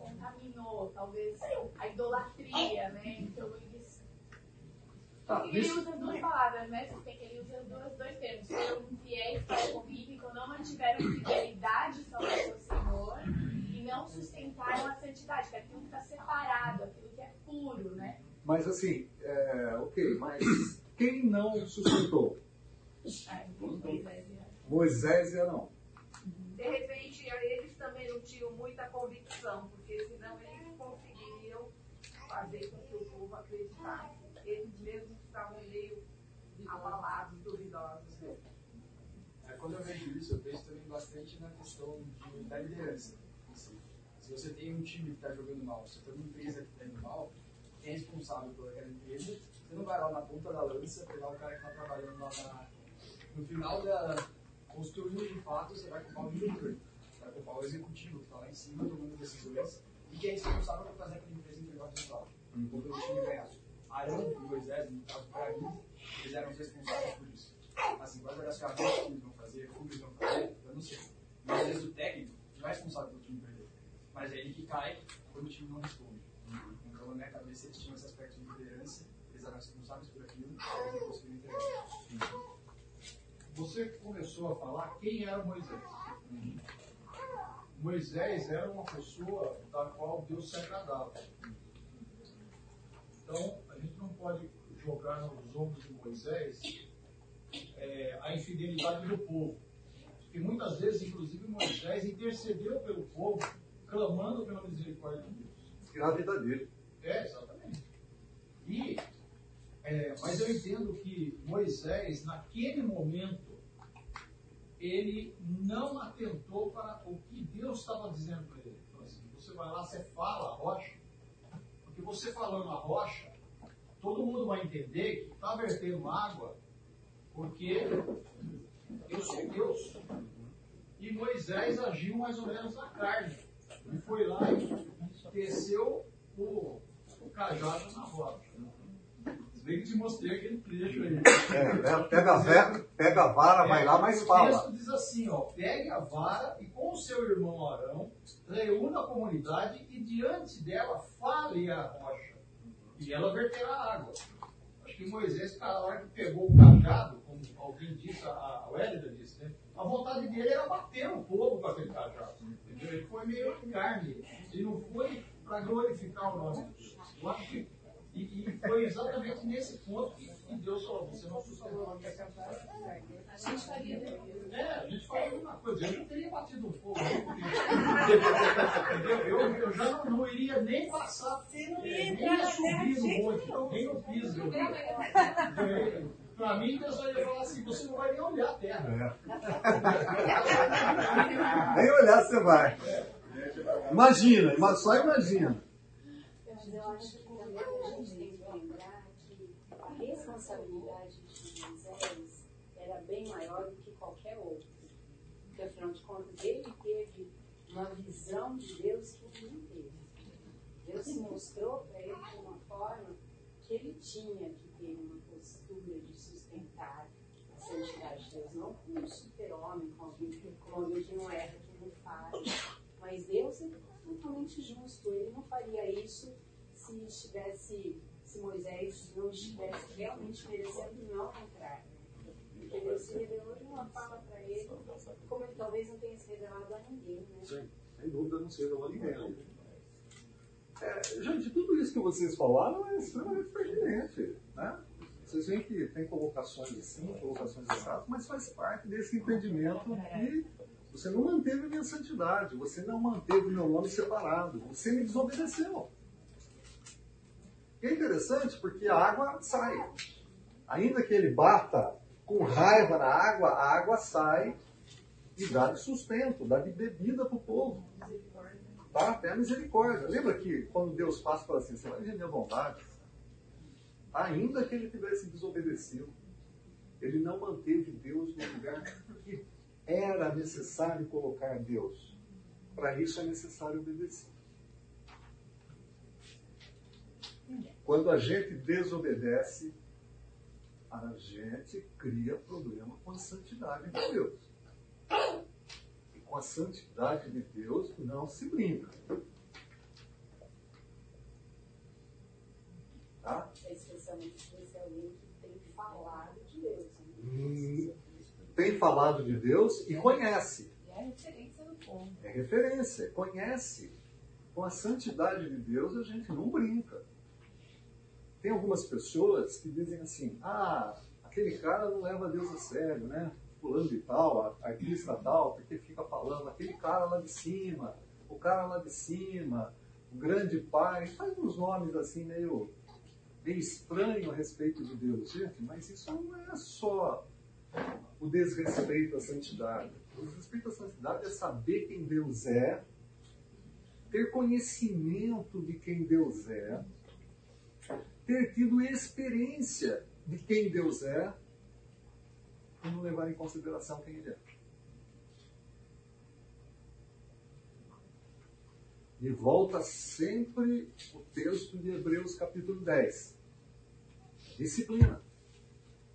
talvez a idolatria, né? Então eles. Tá, ele isso- usa duas palavras, né? Você tem que ele usa dois, dois termos. Foram infiéis para comigo, não mantiveram fidelidade ao Senhor e não sustentaram a santidade, que é aquilo que está separado, aquilo que é puro, né? Mas assim, é, ok, mas quem não sustentou? Ai, Moisés e Arão. Moisés e Arão. De repente, eles também não tinham muita convicção, porque senão eles fazer com que o povo acreditasse. Eles mesmos estavam meio abalados, duvidosos. É, quando eu vejo isso, eu penso também bastante na questão de, da liderança. si. Se você tem um time que está jogando mal, se tem uma empresa que está indo mal, quem é responsável por aquela empresa, você não vai lá na ponta da lança pegar o cara que está trabalhando lá na, no final da construindo de fato, você vai culpar o diretor, vai culpar o executivo que está lá em cima tomando decisões e quem é responsável por fazer aquela empresa entregar o resultado, ou pelo time ganhar. Arão e Moisés, no caso para mim, eles eram os responsáveis por isso. Assim, quais eram as ferramentas que eles vão fazer, como eles vão fazer, eu não sei. Mas às vezes o técnico não é responsável pelo time perder. Mas é ele que cai quando o time não responde. Então, na minha cabeça, eles tinham esse aspecto de liderança, eles eram responsáveis por aquilo, e eles conseguiram entregar. Você começou a falar quem era Moisés. Moisés era uma pessoa da qual Deus se agradava. Então, a gente não pode jogar nos ombros de Moisés é, a infidelidade do povo. Porque muitas vezes, inclusive, Moisés intercedeu pelo povo, clamando pela misericórdia de Deus. Tirar a vida dele. É, exatamente. E, é, mas eu entendo que Moisés, naquele momento, ele não atentou para o que Deus estava dizendo para ele. Então, assim, você vai lá, você fala a rocha, porque você falando a rocha, todo mundo vai entender que está vertendo água, porque eu sou Deus. E Moisés agiu mais ou menos na carne. Ele foi lá e desceu o, o cajado na rocha. Bem que te mostrei aquele trecho aí. É, pega, a ve- pega a vara, vai lá, mas o fala. texto diz assim, ó, pegue a vara e com o seu irmão Arão, reúna a comunidade e diante dela fale a rocha. E ela verterá água. Acho que Moisés, cara, a hora que pegou o cajado, como alguém disse, a, a Wélida disse, né? A vontade dele era bater no povo com aquele cajado. Entendeu? Ele foi meio carne. Ele não foi para glorificar o nome. Eu acho que e, e foi exatamente nesse ponto que, que Deus falou, você não sustentou a minha A gente faria mesmo. é, a gente fala a mesma coisa. Eu não teria batido no fogo. Entendeu? *laughs* Eu, eu já não, não iria nem passar. Você não é, ia nem ia subir no monte, nem no piso. Eu, eu, pra mim, Deus ia falar assim: você não vai nem olhar a terra. *laughs* Nem olhar você vai. Imagina, ima- só imagina. Mas eu acho a gente tem que lembrar que a responsabilidade de Moisés era bem maior do que qualquer outro. Porque, afinal de contas, ele teve uma visão de Deus que ninguém teve. Deus se mostrou para ele de uma forma que ele tinha que ter uma postura de sustentar a santidade de Deus, não como um super-homem, como alguém, como alguém que não erra, que não faz. Mas Deus é totalmente justo. Ele não faria isso se estivesse, se Moisés não estivesse realmente merecendo, não ao contrário. Porque Deus se revelou de uma forma para ele, como ele talvez não tenha se revelado a ninguém. Né? Sim, sem dúvida não se revelou a ninguém. É, gente, tudo isso que vocês falaram é extremamente pertinente. Né? Vocês veem que tem colocações assim, colocações exatas, mas faz parte desse entendimento que você não manteve a minha santidade, você não manteve o meu nome separado, você me desobedeceu. E é interessante porque a água sai. Ainda que ele bata com raiva na água, a água sai e dá de sustento, dá de bebida para o povo. Tá? Até a misericórdia. Lembra que quando Deus passa para assim, você vai ver minha vontade? Ainda que ele tivesse desobedecido, ele não manteve Deus no lugar que era necessário colocar Deus. Para isso é necessário obedecer. Quando a gente desobedece, a gente cria problema com a santidade de Deus. E com a santidade de Deus não se brinca. Tá? Especialmente se é alguém que tem falado de Deus. Né? Hum, tem falado de Deus e conhece. É referência no povo. É referência, conhece. Com a santidade de Deus a gente não brinca. Tem algumas pessoas que dizem assim: ah, aquele cara não leva Deus a sério, né? Fulano de tal, artista tal, porque fica falando, aquele cara lá de cima, o cara lá de cima, o grande pai, faz uns nomes assim meio, meio estranho a respeito de Deus. Gente, mas isso não é só o desrespeito à santidade. O desrespeito à santidade é saber quem Deus é, ter conhecimento de quem Deus é, ter tido experiência de quem Deus é e não levar em consideração quem Ele é. E volta sempre o texto de Hebreus capítulo 10. Disciplina.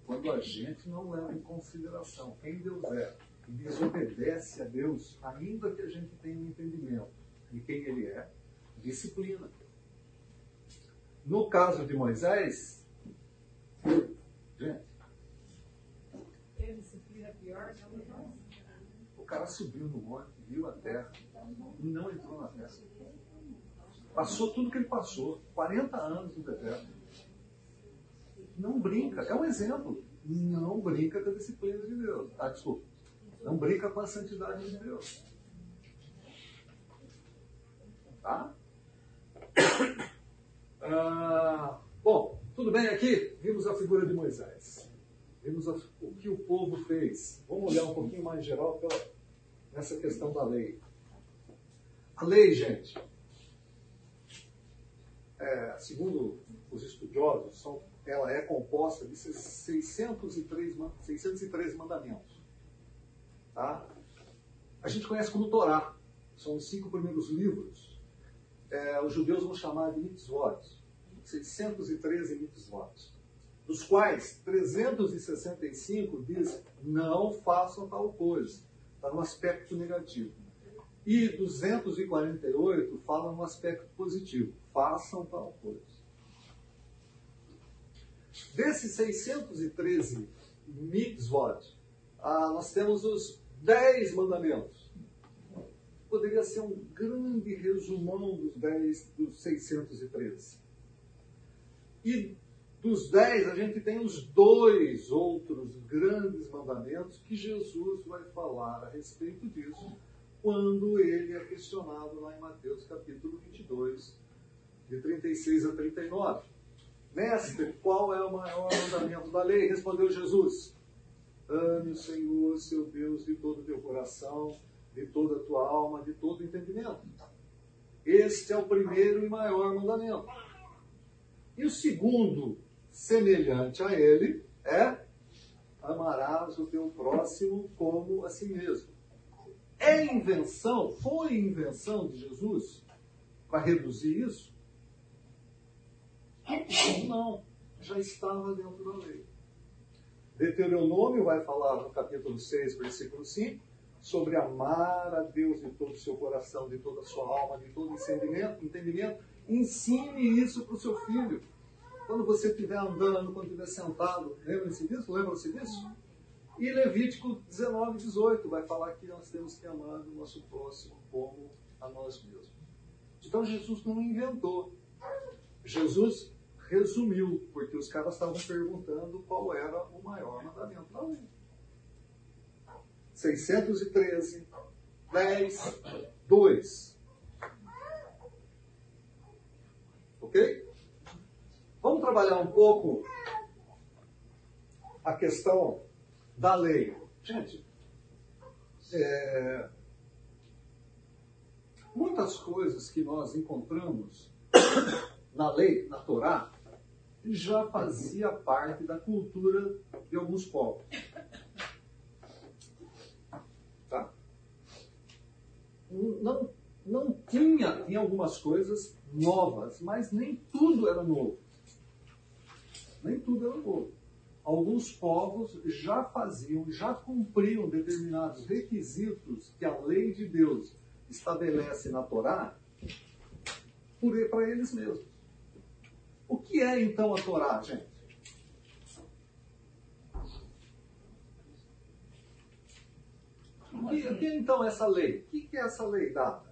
Quando a gente não leva em consideração quem Deus é e desobedece a Deus, ainda que a gente tenha um entendimento de quem Ele é, disciplina. No caso de Moisés, gente, o cara subiu no monte, viu a terra e não entrou na terra. Passou tudo que ele passou, 40 anos no deserto. Não brinca, é um exemplo. Não brinca com a disciplina de Deus. Ah, desculpa. Não brinca com a santidade de Deus. Tá? Ah, bom, tudo bem aqui? Vimos a figura de Moisés. Vimos a, o que o povo fez. Vamos olhar um pouquinho mais geral pela, nessa questão da lei. A lei, gente, é, segundo os estudiosos, são, ela é composta de 603, 603 mandamentos. Tá? A gente conhece como Torá. São os cinco primeiros livros. É, os judeus vão chamar de mitzvot. 613 mitzvot. Dos quais 365 diz não façam tal coisa. Está no aspecto negativo. E 248 falam no aspecto positivo. Façam tal coisa. Desses 613 mitzvot, ah, nós temos os 10 mandamentos. Poderia ser um grande resumão dos 10 dos 613. E dos 10, a gente tem os dois outros grandes mandamentos que Jesus vai falar a respeito disso quando ele é questionado lá em Mateus capítulo 22, de 36 a 39. Mestre, qual é o maior mandamento da lei? Respondeu Jesus. Ame o Senhor, seu Deus, de todo o teu coração, de toda a tua alma, de todo o entendimento. Este é o primeiro e maior mandamento. E o segundo, semelhante a ele, é amarás o teu próximo como a si mesmo. É invenção, foi invenção de Jesus para reduzir isso? Não, já estava dentro da lei. Deuteronômio vai falar no capítulo 6, versículo 5, sobre amar a Deus de todo o seu coração, de toda a sua alma, de todo o entendimento. entendimento. Ensine isso para o seu filho. Quando você estiver andando, quando estiver sentado, lembra-se disso? Lembra-se disso? E Levítico 19, 18 vai falar que nós temos que amar o nosso próximo como a nós mesmos. Então Jesus não inventou. Jesus resumiu, porque os caras estavam perguntando qual era o maior mandamento da lei. 613, 10, 2. Ok? Vamos trabalhar um pouco a questão da lei. Gente, é, muitas coisas que nós encontramos *coughs* na lei, na Torá, já fazia parte da cultura de alguns povos. Tá? Não, não tinha, tinha algumas coisas novas, mas nem tudo era novo. Nem tudo era novo. Alguns povos já faziam, já cumpriam determinados requisitos que a lei de Deus estabelece na Torá para eles mesmos. O que é então a Torá, gente? O que, o que é então essa lei? O que é essa lei dada?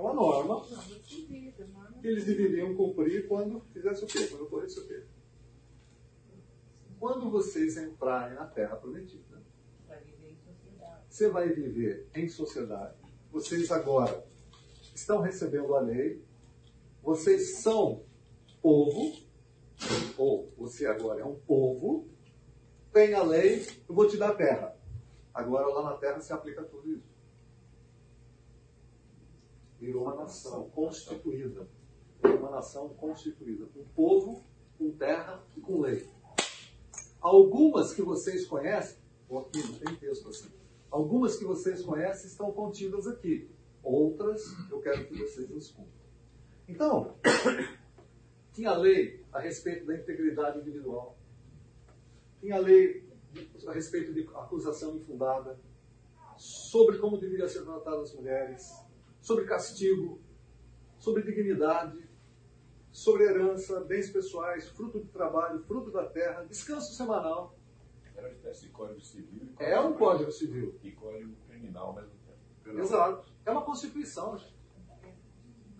É uma norma que eles deveriam cumprir quando fizesse o quê? Quando ocorresse o quê? Quando vocês entrarem na Terra Prometida, você vai viver em sociedade. Vocês agora estão recebendo a lei, vocês são povo, ou você agora é um povo, tem a lei, eu vou te dar a terra. Agora lá na terra se aplica tudo isso. Virou uma nação constituída. Uma nação constituída. Um povo, com terra e com lei. Algumas que vocês conhecem, ou aqui não tem texto assim, algumas que vocês conhecem estão contidas aqui. Outras eu quero que vocês descubram. Então, *coughs* tinha lei a respeito da integridade individual. Tinha lei a respeito de acusação infundada, sobre como deveriam ser tratadas as mulheres, sobre castigo, sobre dignidade, sobre herança, bens pessoais, fruto do trabalho, fruto da terra, descanso semanal. Era uma espécie de código civil. É um código civil. E código criminal ao mesmo tempo. Exato. É uma constituição, gente.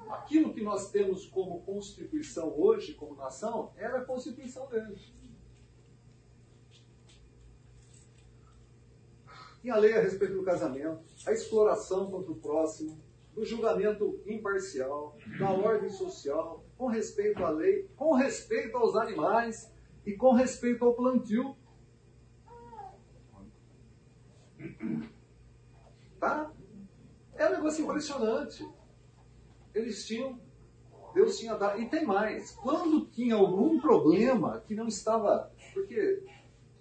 Aquilo que nós temos como constituição hoje, como nação, era a constituição deles. Tinha a lei a respeito do casamento, a exploração contra o próximo, do julgamento imparcial, da ordem social, com respeito à lei, com respeito aos animais e com respeito ao plantio. Tá? É um negócio impressionante. Eles tinham, Deus tinha dado. E tem mais. Quando tinha algum problema que não estava. Porque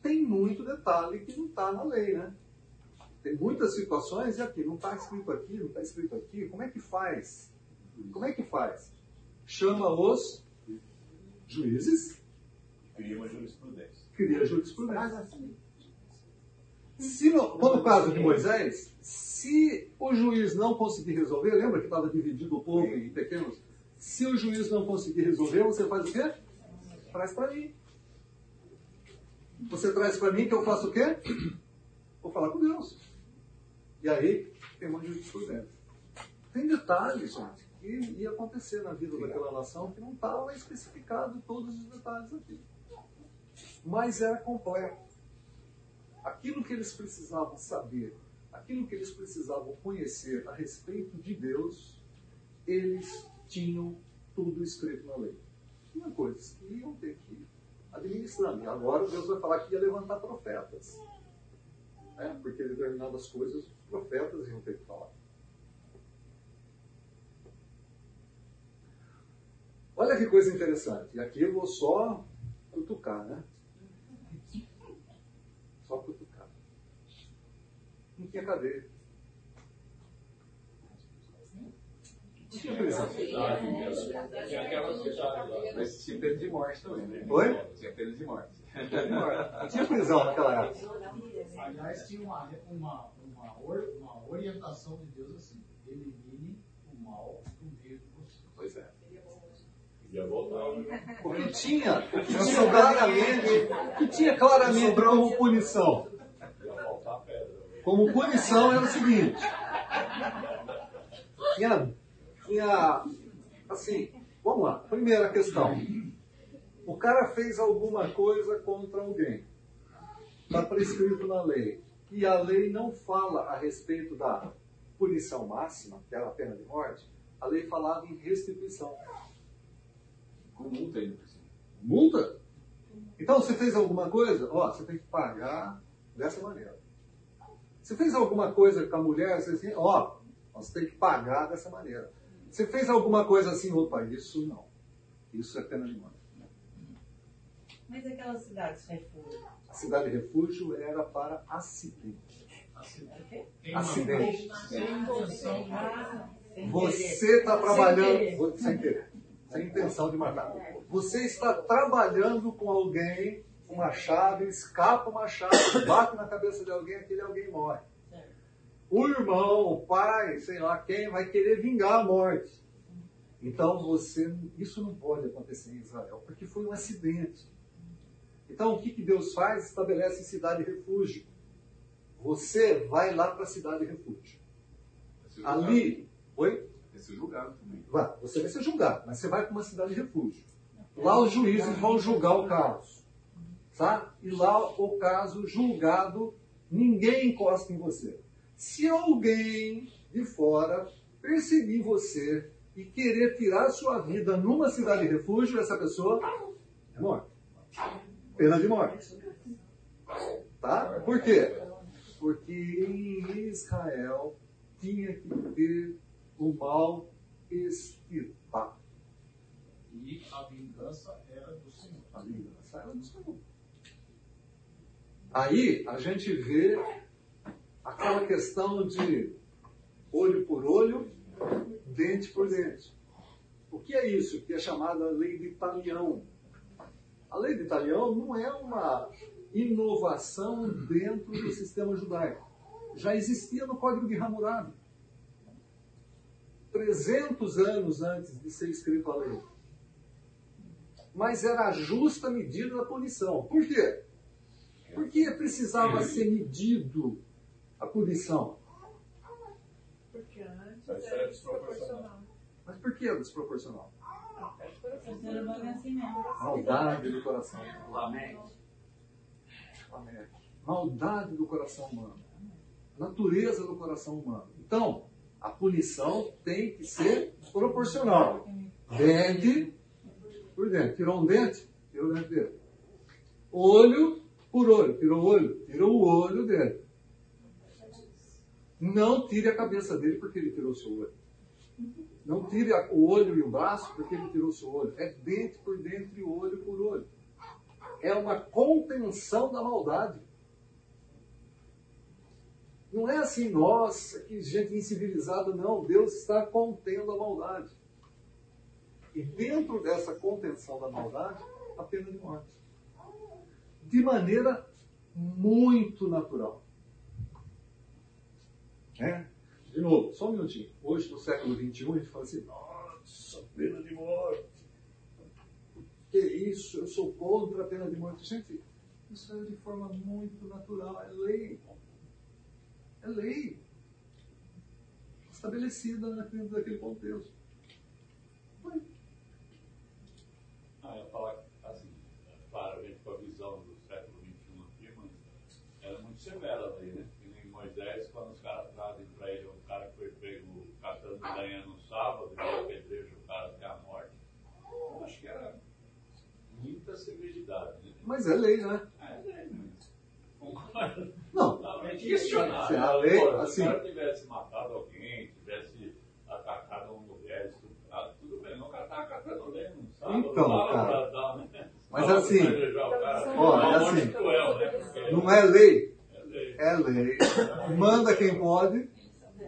tem muito detalhe que não está na lei, né? Tem muitas situações e aqui, não está escrito aqui, não está escrito aqui. Como é que faz? Como é que faz? Chama os juízes. Cria uma jurisprudência. Cria jurisprudência. Se no, no caso de Moisés, se o juiz não conseguir resolver, lembra que estava dividido o povo em pequenos? Se o juiz não conseguir resolver, você faz o quê? Traz para mim. Você traz para mim que eu faço o quê? Vou falar com Deus. E aí tem uma jurisprudência. Tem detalhes, gente, que ia acontecer na vida daquela nação que não estava especificado todos os detalhes aqui. Mas era completo. Aquilo que eles precisavam saber aquilo que eles precisavam conhecer a respeito de Deus, eles tinham tudo escrito na lei. Tinha coisas que iam ter que administrar. E agora Deus vai falar que ia levantar profetas. É, porque determinadas coisas profetas iam ter que falar. Olha que coisa interessante. E aqui eu vou só cutucar, né? Só cutucar não tinha cadeia. Tinha prisão. Tinha aquela. Mas tinha pena de morte também, né? Oi? Tinha pena de morte. Não tinha prisão naquela época. Aliás, tinha uma, uma, uma, or- uma orientação de Deus assim: elimine o mal do meio de você. Pois é. Ia voltar. né? O que tinha, o que tinha claramente, o que tinha claramente como punição, Ia faltar pedra. como punição era o seguinte. Tinha, tinha, assim, vamos lá, primeira questão. O cara fez alguma coisa contra alguém. Está prescrito na lei. E a lei não fala a respeito da punição máxima, que era a pena de morte. A lei falava em restituição. Com multa ainda. Multa? Então, você fez alguma coisa? Ó, você tem que pagar dessa maneira. Você fez alguma coisa com a mulher? Você assim, ó, você tem que pagar dessa maneira. Você fez alguma coisa assim, opa, isso não. Isso é pena de morte. Mas aquelas cidades refúgio. Cidade refúgio era para acidente. Acidente. Sem Você está trabalhando sem querer, sem intenção de matar. Você está trabalhando com alguém, com uma chave, escapa uma chave, bate na cabeça de alguém, aquele alguém morre. O irmão, o pai, sei lá quem, vai querer vingar a morte. Então você, isso não pode acontecer em Israel, porque foi um acidente. Então o que, que Deus faz? Estabelece cidade refúgio. Você vai lá para a cidade refúgio. Vai ser julgado. Ali, oi? Vai ser julgado também. Vai, você vai ser julgado, mas você vai para uma cidade de refúgio. Lá os juízes vão julgar o caso. Tá? E lá o caso julgado, ninguém encosta em você. Se alguém de fora perseguir você e querer tirar sua vida numa cidade de refúgio, essa pessoa é morta. Pena de morte. Tá? Por quê? Porque em Israel tinha que ter o mal extirpado. E a vingança era do Senhor. A vingança era do Senhor. Aí a gente vê aquela questão de olho por olho, dente por dente. O que é isso? Que é chamada lei de talião. A lei de talião não é uma inovação dentro do sistema judaico. Já existia no Código de Hammurabi. 300 anos antes de ser escrito a lei. Mas era a justa medida da punição. Por quê? Porque precisava ser medido a punição. Porque antes Mas era é desproporcional. Mas por que desproporcional? O ser humano é assim mesmo. Maldade do coração. Amém. Maldade do coração humano. Natureza do coração humano. Então, a punição tem que ser proporcional. Dente por dente. Tirou um dente? Tirou o dente dele. Olho por olho. Tirou o olho? Tirou o olho dele. Não tire a cabeça dele porque ele tirou o seu olho. Não tire o olho e o braço porque ele tirou o seu olho. É dente por dente e olho por olho. É uma contenção da maldade. Não é assim, nossa, que gente incivilizada, não. Deus está contendo a maldade. E dentro dessa contenção da maldade, a pena de morte. De maneira muito natural. É? De novo, só um minutinho. Hoje, no século XXI, a gente fala assim, nossa, pena de morte. Que isso, eu sou contra a pena de morte. Gente, isso é de forma muito natural, é lei. É lei. Estabelecida dentro daquele contexto. Foi. Ah, eu falar assim, claro, a gente com a visão do século XXI aqui, mas era muito severa né? E nem Moisés, quando os caras trazem para ele um cara que foi pego catando lenha no sábado, e apedreja o cara até a morte, eu acho que era muita severidade, né? Mas é lei, né? É lei, mas concordo. Não. Totalmente questionável. Se a lei, Pô, assim- Se o cara tivesse matado alguém, tivesse atacado uma mulher, estuprado, tudo bem. Não, o cara tava catando lenha no sábado. Então, dava cara. pra dar, né? Mas Dava assim, pra apedrejar o cara. ó, é assim, cruel, né? Porque Não é lei, é lei. é lei. Manda quem pode,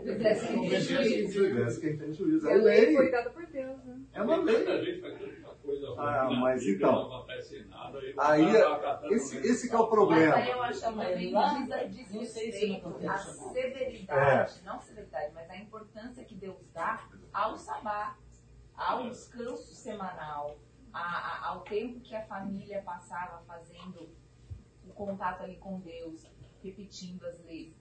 Obedece quem tem juízo. Obedece quem tem juízo. A É lei lei. foi dada por Deus, né? É uma lei. Tanta gente faz tanta coisa ruim Ah, mas vida, então, não acontece nada, aí tratando esse, esse que é o problema. Mas aí eu acho também Lá, diz não sei se não respeito acontece, à não. severidade, não severidade, mas a importância que Deus dá ao sabá, ao descanso semanal, a- a- ao tempo que a família passava fazendo o contato ali com Deus, repetindo as leis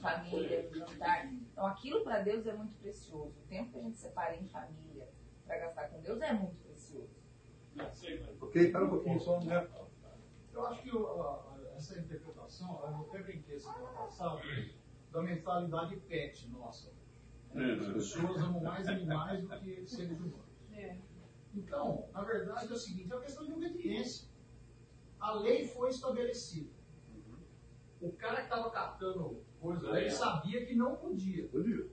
família, no jantar. Então aquilo para Deus é muito precioso. O tempo que a gente separa em família para gastar com Deus é muito precioso. Não Ok, espera um pouquinho só. né? Eu acho que essa interpretação, eu até brinquei semana passada, da mentalidade pet nossa. É, As né? pessoas amam mais animais do que seres humanos. Então, na verdade, é o seguinte, é uma questão de obediência. A lei foi estabelecida. O cara que estava catando coisa, ele sabia que não podia. Podia.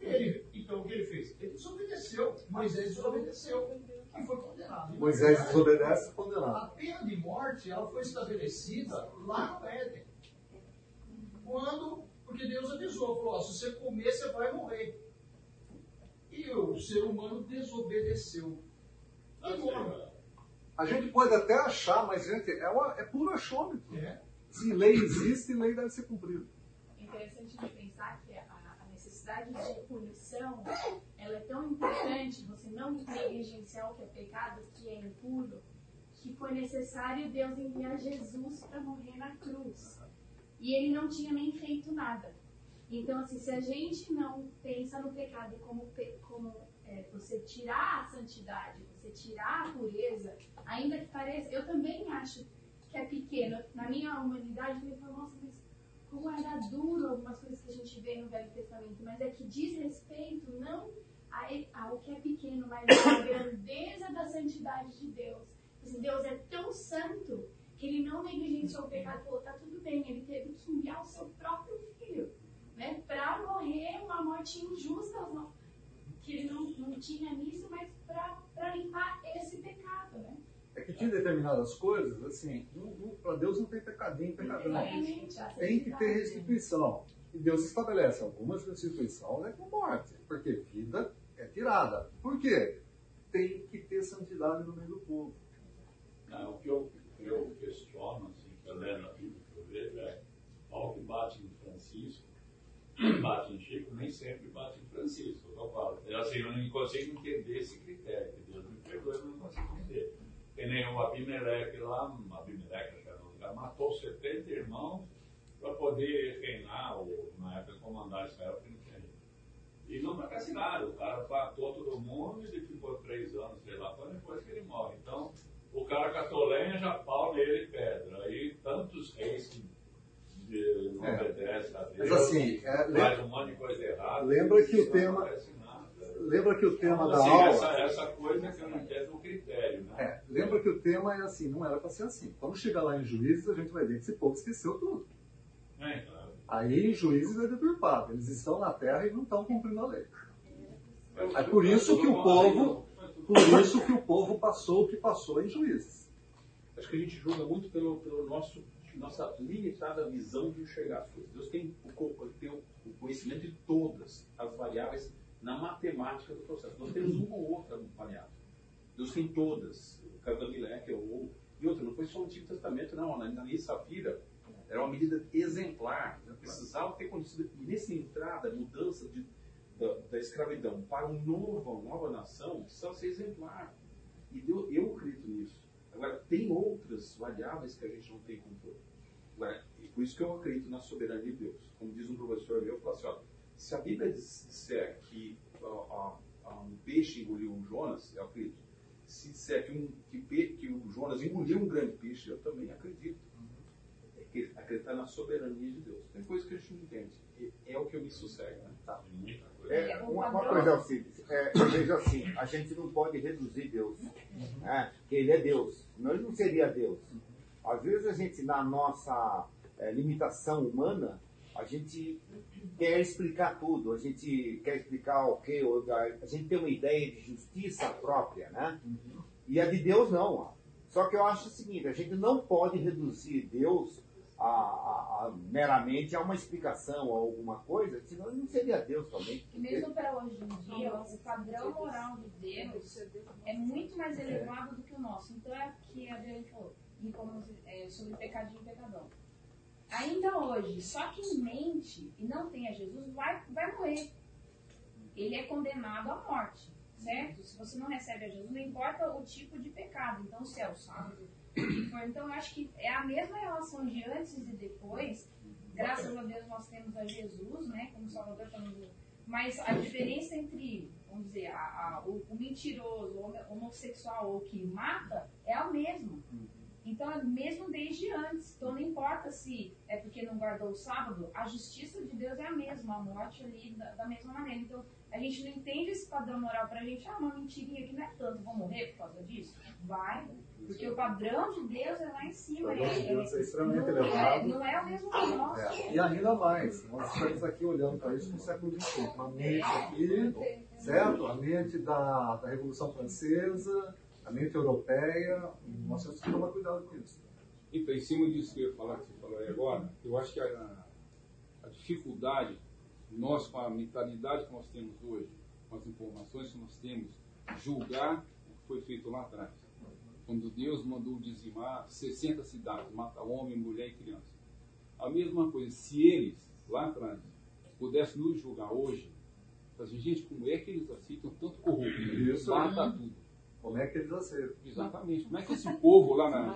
Ele, então, o que ele fez? Ele desobedeceu. Moisés desobedeceu. E foi condenado. E, Moisés desobedece, condenado. A pena de morte, ela foi estabelecida lá no Éden. Quando, porque Deus avisou, falou, se você comer, você vai morrer. E o ser humano desobedeceu. E morre. A gente pode até achar, mas, gente, é, uma, é puro achômetro. É. Se lei existe, lei deve ser cumprida. interessante de pensar que a, a necessidade de punição ela é tão importante, você não negligenciar o que é pecado, que é impuro, que foi necessário Deus enviar Jesus para morrer na cruz. E ele não tinha nem feito nada. Então, assim, se a gente não pensa no pecado como, como é, você tirar a santidade, você tirar a pureza, ainda que pareça, eu também acho que é pequeno. Na minha humanidade, eu falo, nossa, mas como era duro algumas coisas que a gente vê no Velho Testamento, mas é que diz respeito não ao que é pequeno, mas à *coughs* grandeza da santidade de Deus. Assim, Deus é tão santo que ele não negligenciou o pecado, falou, tá tudo bem, ele teve que enviar o seu próprio filho, né, para morrer uma morte injusta, que ele não, não tinha nisso, mas para limpar esse pecado, né? É que tinha determinadas coisas, assim, para Deus não tem pecadinho, pecadão. A Tem que ter santidade. restituição. E Deus estabelece algumas restituições é com morte, porque vida é tirada. Por quê? Tem que ter santidade no meio do povo. Não, o que eu, eu questiono, assim, que eu lendo a Bíblia, que eu vejo, é ao que bate em Francisco, *clears throat* bate em Chico, nem sempre bate em Francisco. Eu falo, eu, assim, eu não consigo entender esse critério, que Deus me perdoe, eu não consigo entender. Que nem o Abimeleque lá, Abimeleque, acho que era o lugar, matou 70 irmãos para poder reinar, ou na época comandar Israel, que não tinha. E não acontece nada, o cara matou todo mundo e ficou três anos, sei lá, foi depois que ele morre. Então, o cara catou lenha, já pau nele e pedra. Aí tantos reis que eh, não É. obedecem a Deus, Mas assim, é, faz um monte de coisa errada. lembra que o não tema-. Lembra que o tema da assim, aula. essa, essa coisa que eu não entendo o critério, né? É, lembra que o tema é assim, não era para ser assim. Quando chegar lá em juízes, a gente vai ver que esse povo esqueceu tudo. É, claro. Aí em juízes é deturpado. Eles estão na terra e não estão cumprindo a lei. É por isso que o povo, por isso que o povo passou o que passou em juízes. Acho que a gente julga muito pelo, pelo nosso nossa limitada visão de enxergar as coisas. Deus tem o, tem o conhecimento de todas as variáveis na matemática do processo. Nós temos uma ou outra variável. Deus tem todas. O caso da Mileque ou e outra, não foi só o Antigo Testamento, não. Na, lei Safira era uma medida exemplar. Precisava ter acontecido. E nessa entrada, mudança de, da, da escravidão para um novo, uma nova nação, precisava ser exemplar. E Deus, eu acredito nisso. Agora, tem outras variáveis que a gente não tem controle. Agora, e por isso que eu acredito na soberania de Deus. Como diz um professor meu, fala assim, ó, se a Bíblia disser que ó, ó, ó, um peixe engoliu um Jonas, eu acredito. Se disser que, um, que, pe- que o Jonas engoliu um grande peixe, eu também acredito. É que acreditar na soberania de Deus. Tem coisas que a gente não entende. É, o que eu me sossego, né? Muita coisa. É, uma, uma coisa, Alcides, é, eu vejo assim, a gente não pode reduzir Deus, né? porque Ele é Deus, senão Ele não seria Deus. Às vezes a gente, na nossa é, limitação humana, a gente quer explicar tudo, a gente quer explicar o quê, ou a gente tem uma ideia de justiça própria, né? E a de Deus não. Só que eu acho o seguinte, a gente não pode reduzir Deus a, a- a- meramente a uma explicação ou alguma coisa, senão ele não seria Deus também. E mesmo para hoje em dia, o padrão moral de Deus é muito mais elevado do que o nosso. Então é o que a gente falou é, sobre pecadinho e pecadão. Ainda hoje, só quem mente e não tem a Jesus vai, vai morrer. Ele é condenado à morte, certo? Se você não recebe a Jesus, não importa o tipo de pecado. Então, se é o sábado. Então, eu acho que é a mesma relação de antes e depois. Graças a Deus, nós temos a Jesus, né, como Salvador, falando mas a diferença entre, vamos dizer, a- a- o, o mentiroso, o homo- homossexual ou que mata é a mesma. Então, é mesmo desde antes. Então, não importa se é porque não guardou o sábado, a justiça de Deus é a mesma, a morte ali da, da mesma maneira. Então, a gente não entende esse padrão moral pra gente, ah, uma mentirinha que não é tanto, vou morrer por causa disso? Vai, porque o padrão de Deus é lá em cima. O padrão de Deus é extremamente não, elevado. É, não é o mesmo que nosso. É, e ainda mais, nós estamos aqui olhando para isso no século XXI. Uma mente aqui, certo? A mente da, da Revolução Francesa, a mente europeia. Nós temos que tomar cuidado com isso. Então, em cima disso que eu ia falar, que você falou aí agora, eu acho que a, a dificuldade, nós com a mentalidade que nós temos hoje, com as informações que nós temos, julgar o que foi feito lá atrás. Quando Deus mandou dizimar 60 cidades, matar homem, mulher e criança. A mesma coisa, se eles, lá atrás, pudessem nos julgar hoje, assim, gente, como é que eles aceitam tanto corrupto? Mata tudo. Como é que eles aceitam? Exatamente. Como é que esse povo lá na,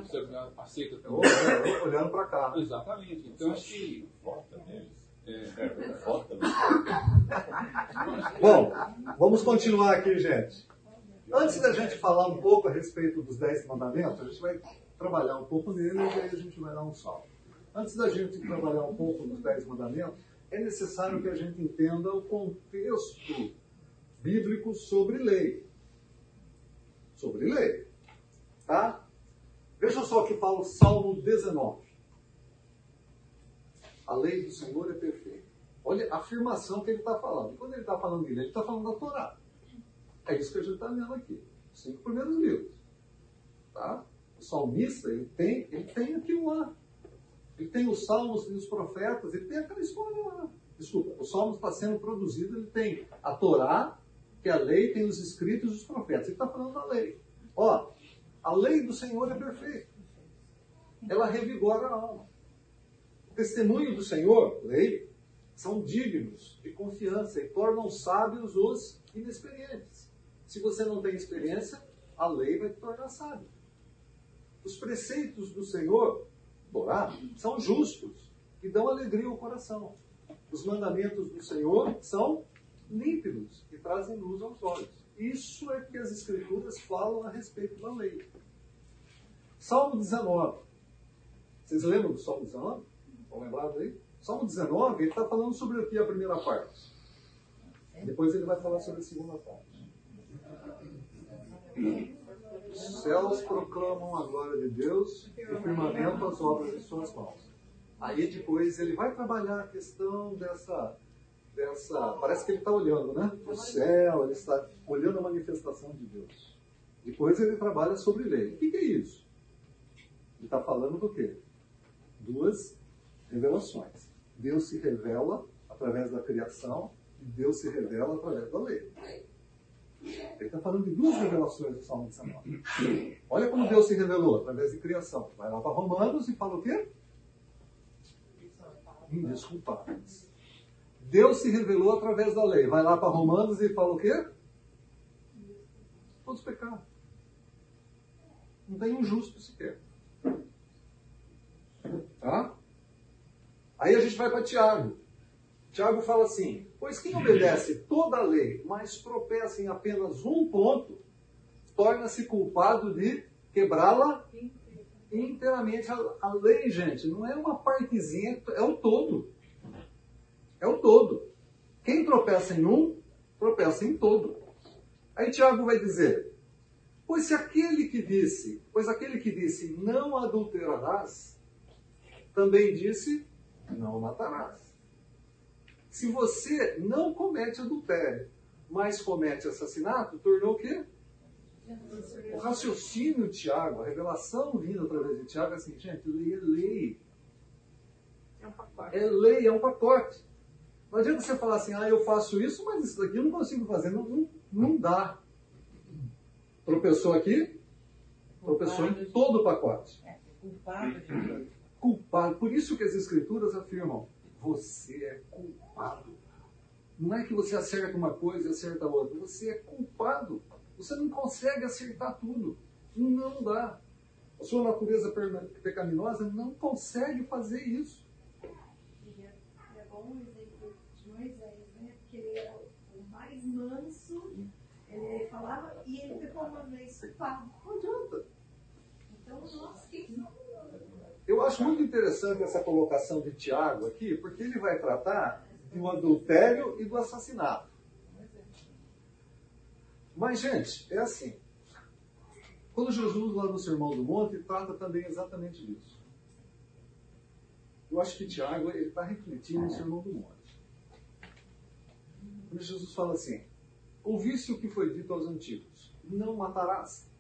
aceita tudo? Olhando- Olhando para cá. Exatamente. Então acho que. Neles. É, Foca Bom, vamos continuar aqui, gente. Antes da gente falar um pouco a respeito dos Dez Mandamentos, a gente vai trabalhar um pouco neles e aí a gente vai dar um salto. Antes da gente trabalhar um pouco nos Dez Mandamentos, é necessário que a gente entenda o contexto bíblico sobre lei. Sobre lei. Tá? Veja só o que fala o Salmo 19. A lei do Senhor é perfeita. Olha a afirmação que ele está falando. E quando ele está falando dele, ele está falando da Torá. É isso que a gente está lendo aqui. Cinco primeiros livros. Tá? O salmista, ele tem, ele tem aquilo lá. Ele tem os salmos e os profetas, ele tem aquela história lá. Desculpa, o salmo está sendo produzido, ele tem a Torá, que a lei, tem os escritos e os profetas. Ele está falando da lei. Ó, a lei do Senhor é perfeita. Ela revigora a alma. O testemunho do Senhor, lei, são dignos de confiança e tornam sábios os inexperientes. Se você não tem experiência, a lei vai te tornar sábio. Os preceitos do Senhor, Torá, são justos e dão alegria ao coração. Os mandamentos do Senhor são límpidos e trazem luz aos olhos. Isso é que as Escrituras falam a respeito da lei. Salmo 19. Vocês lembram do Salmo 19? Estão lembrados aí? Salmo 19, ele está falando sobre aqui a primeira parte. Depois ele vai falar sobre a segunda parte. Os céus proclamam a glória de Deus e o firmamento as obras de suas mãos. Aí depois ele vai trabalhar a questão dessa. Dessa parece que ele está olhando, né? O céu, ele está olhando a manifestação de Deus. Depois ele trabalha sobre lei. O que, que é isso? Ele está falando do quê? Duas revelações. Deus se revela através da criação e Deus se revela através da lei. Ele está falando de duas revelações do Salmo 19. Olha como Deus se revelou através de criação. Vai lá para Romanos e fala o quê? Indesculpáveis. Deus se revelou através da lei. Vai lá para Romanos e fala o quê? Todos pecaram. Não tem um justo sequer. Tá? Aí a gente vai para Tiago. Tiago fala assim: Pois quem obedece toda a lei, mas tropeça em apenas um ponto, torna-se culpado de quebrá-la inteiramente. A, a lei, gente, não é uma partezinha, é o todo. É o todo. Quem tropeça em um, tropeça em todo. Aí Tiago vai dizer: Pois se aquele que disse, pois aquele que disse não adulterarás, também disse não matarás. Se você não comete adultério, mas comete assassinato, tornou o quê? O raciocínio de Tiago, a revelação vinda através de Tiago é assim, gente, lei é lei. um pacote. É lei, é um pacote. Não adianta você falar assim, ah, eu faço isso, mas isso daqui eu não consigo fazer. Não, não, não dá. Tropeçou aqui, tropeçou em todo o pacote. É, culpado de tudo. Culpado. Por isso que as escrituras afirmam, você é culpado. Não é que você acerta uma coisa e acerta outra. Você é culpado. Você não consegue acertar tudo. Não dá. A sua natureza pecaminosa não consegue fazer isso. E é, é bom o exemplo de Moisés, né? Porque ele era o mais manso, ele falava e ele pecou uma vez culpado. Não adianta. Então, nós que Eu acho muito interessante essa colocação de Tiago aqui, porque ele vai tratar do adultério e do assassinato. Mas, gente, é assim. Quando Jesus, lá no Sermão do Monte, trata também exatamente disso. Eu acho que Tiago está refletindo no Sermão do Monte. Quando Jesus fala assim: Ouviste o que foi dito aos antigos: Não matarás.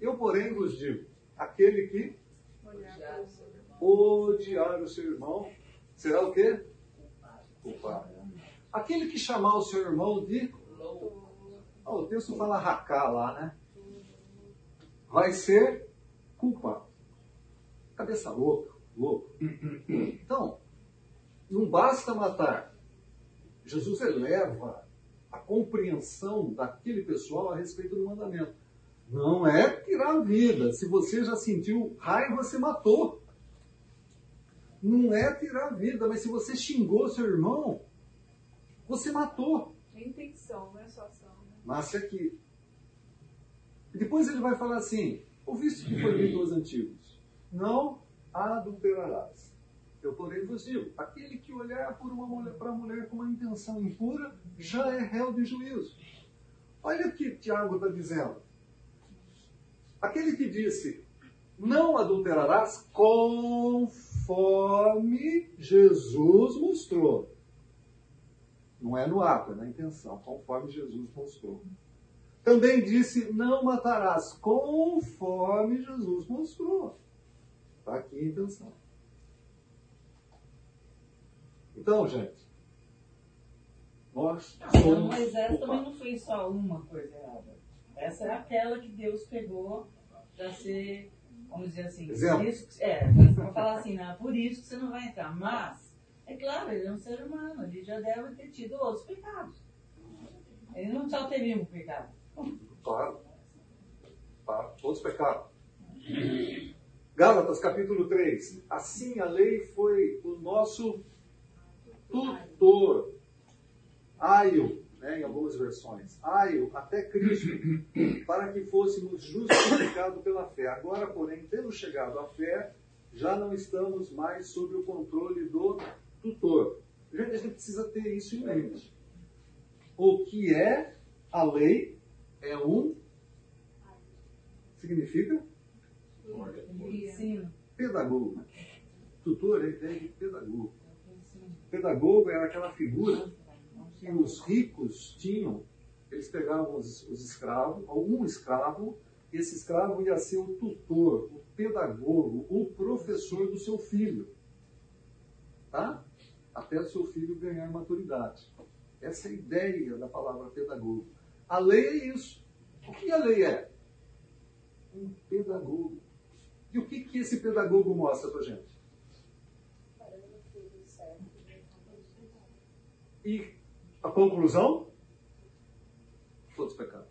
Eu, porém, vos digo: aquele que odiar o seu irmão será o quê? Culpado. Aquele que chamar o seu irmão de. Ah, o texto fala racar lá, né? Vai ser culpado. Cabeça louca, louco. Então, não basta matar. Jesus eleva a compreensão daquele pessoal a respeito do mandamento. Não é tirar a vida. Se você já sentiu raiva, você matou. Não é tirar a vida, mas se você xingou seu irmão, você matou. É intenção, não é só ação. Né? Nasce aqui. E depois ele vai falar assim: ouviste que foi dito aos antigos? Não adulterarás. Eu, porém, vos digo: aquele que olhar por uma mulher, para a mulher com uma intenção impura já é réu de juízo. Olha o que Tiago está dizendo. Aquele que disse: não adulterarás conforme Jesus mostrou. Não é no ato, é na intenção, conforme Jesus mostrou. Também disse: não matarás, conforme Jesus mostrou. Está aqui a intenção. Então, gente, nós Então, somos. Moisés também não fez só uma coisa errada. Essa era aquela que Deus pegou para ser, vamos dizer assim, Exemplo. por isso que- é, para falar assim, não, por isso que você não vai entrar. Mas, é claro, ele é um ser humano, ele já deve ter tido outros pecados. Ele não só teve um pecado. Claro. Para todos pecaram. Gálatas capítulo 3. Assim a lei foi o nosso tutor. Aio, né, em algumas versões. Aio até Cristo, para que fôssemos justificados pela fé. Agora, porém, tendo chegado à fé, já não estamos mais sob o controle do tutor. A gente precisa ter isso em mente. O que é a lei é um significa Ensino. pedagogo. Tutor é ideia de pedagogo. Pedagogo era aquela figura que os ricos tinham. Eles pegavam os, os escravos, ou um escravo, e esse escravo ia ser o tutor, o pedagogo, o professor do seu filho. Tá? Até o seu filho ganhar maturidade. Essa é a ideia da palavra pedagogo. A lei é isso. O que a lei é? Um pedagogo. E o que, que esse pedagogo mostra pra gente? E a conclusão? Todos pecados.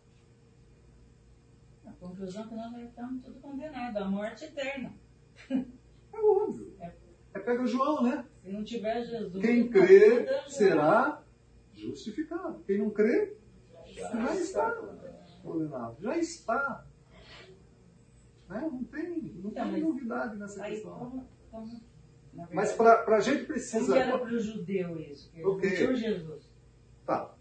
A conclusão é que nós estamos tudo condenados à morte eterna. É óbvio. É pega João, né? Se não tiver Jesus. Quem crê será justificado. Quem não crê, já está condenado. Já está. Né? Não tem, não Então, tem mas novidade nessa Aí, questão. como, como, Mas para a gente precisa. que era para o judeu isso? Que Ok. não tinha Jesus. Tá.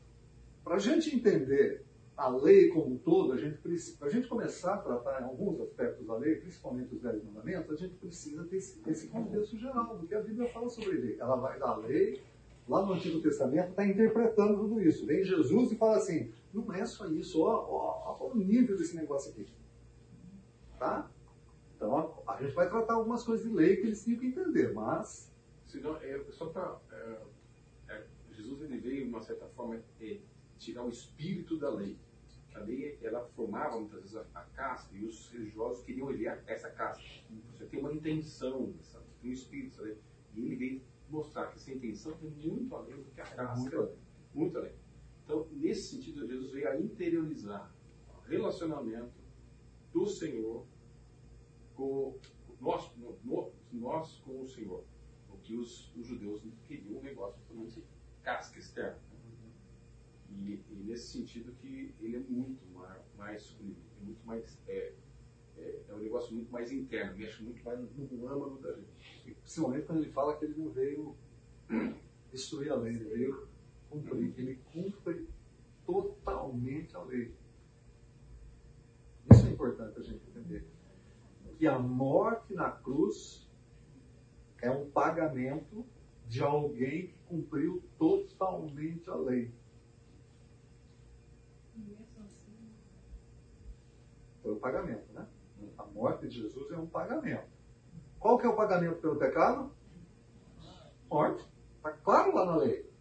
Para a gente entender a lei como um todo, a gente para a gente começar a tratar em alguns aspectos da lei, principalmente os dez mandamentos, a gente precisa ter esse, esse contexto geral, do que a Bíblia fala sobre lei. Ela vai da lei, lá no Antigo Testamento, está interpretando tudo isso. Vem Jesus e fala assim, não é só isso, ó, ó, ó o nível desse negócio aqui. Tá? Então, a, A gente vai tratar algumas coisas de lei que eles tinham que entender, mas. Senão, é, só para. É, é, Jesus ele veio, de uma certa forma, é, tirar o espírito da lei. A lei ela formava muitas vezes a, a casca e os religiosos queriam ver essa casca. Você tem uma intenção, sabe? tem um espírito. Sabe? E ele veio mostrar que essa intenção tem muito além do que a casca. Muito além. Muito além. Então, nesse sentido, Jesus veio a interiorizar o relacionamento do Senhor com nós, no, nós com o Senhor. O que os, os judeus queriam um negócio totalmente casca externa. E, e, nesse sentido que ele é muito mais, é muito mais é, é, é, um negócio muito mais interno, mexe muito mais no âmago da gente. Principalmente quando ele fala que ele não veio *clears throat* destruir a lei, ele veio cumprir. Ele cumpre totalmente a lei. Isso é importante a gente entender. Que a morte na cruz é um pagamento de alguém que cumpriu totalmente a lei. Foi o pagamento, né? A morte de Jesus é um pagamento. Qual que é o pagamento pelo pecado? Morte. Está claro lá na lei.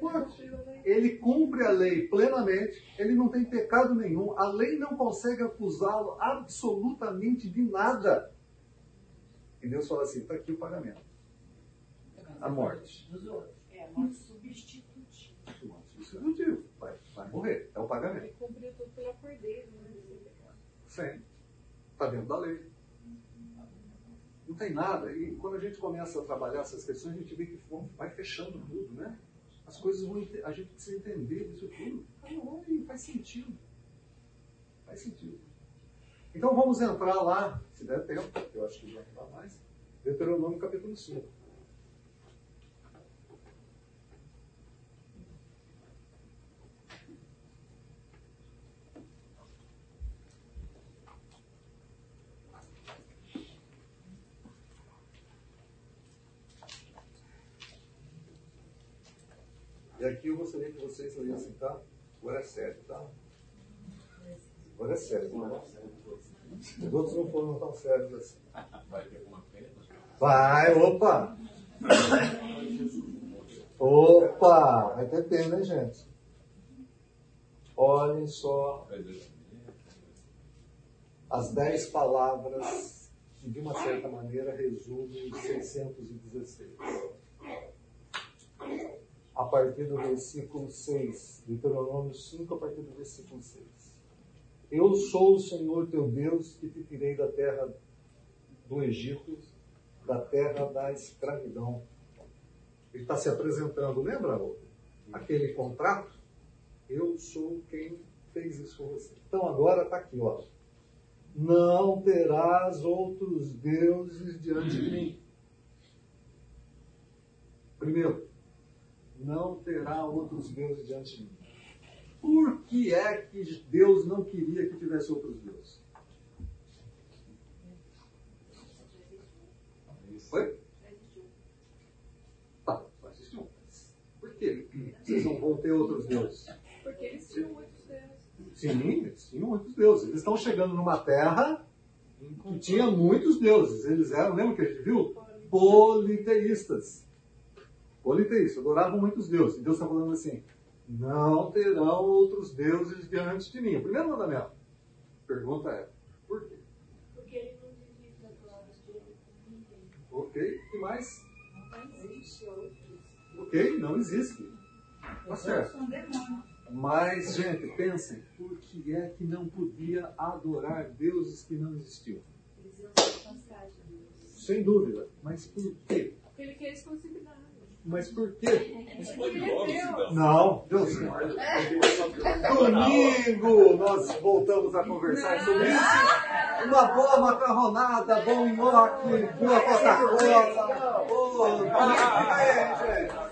Morte. Ele cumpre a lei plenamente, ele não tem pecado nenhum, a lei não consegue acusá-lo absolutamente de nada. E Deus fala assim: está aqui o pagamento. A morte. É a morte substitutiva. Substitutivo. Vai, vai morrer. É o pagamento. Ele cumpriu tudo pela cor dele, né? Sim. Está dentro da lei. Não tem nada. E quando a gente começa a trabalhar essas questões, a gente vê que vai fechando tudo, né? As coisas vão. A gente precisa entender isso tudo. E faz sentido. Faz sentido. Então vamos entrar lá, se der tempo, eu acho que já não dá mais. Deuteronômio capítulo 5. E aqui eu gostaria que vocês olhassem, tá? Agora é sério, tá? Agora é sério, né? Os outros não foram tão sérios assim. Vai ter alguma pena? Vai, opa! Opa! Vai ter pena, hein, gente? Olhem só as dez palavras que, de uma certa maneira, resumem os 616 a partir do versículo 6, Deuteronômio 5, a partir do versículo 6. Eu sou o Senhor teu Deus que te tirei da terra do Egito, da terra da escravidão. Ele está se apresentando, lembra aquele contrato? Eu sou quem fez isso com você. Então agora está aqui, ó. Não terás outros deuses diante de mim. Primeiro, não terá outros deuses diante de mim. Por que é que Deus não queria que tivesse outros deuses? Foi? Tá, só existe um. Por que vocês não vão ter outros deuses? Porque eles tinham muitos deuses. Sim, eles tinham muitos deuses. Eles estão chegando numa terra que tinha muitos deuses. Eles eram, lembra que a gente viu? Politeístas. Politeístas, adoravam muitos deuses. E Deus está falando assim: não terão outros deuses diante de mim. O primeiro mandamento. Pergunta é: por quê? Porque ele não divide a glória dele com ninguém. Ok, e mais? Não existe outros. Ok, não existe. Tá certo. Mas, gente, pensem: por que é que não podia adorar deuses que não existiam? Eles iam se afastar de Deus. Sem dúvida. Mas por quê? Porque ele quer exclusividade. Mas por quê? Mas pode logo, então. Não, Deus Domingo nós voltamos a conversar sobre isso. Uma boa macarronada, bom nhoque, boa Coca-Cola. Fica aí, gente.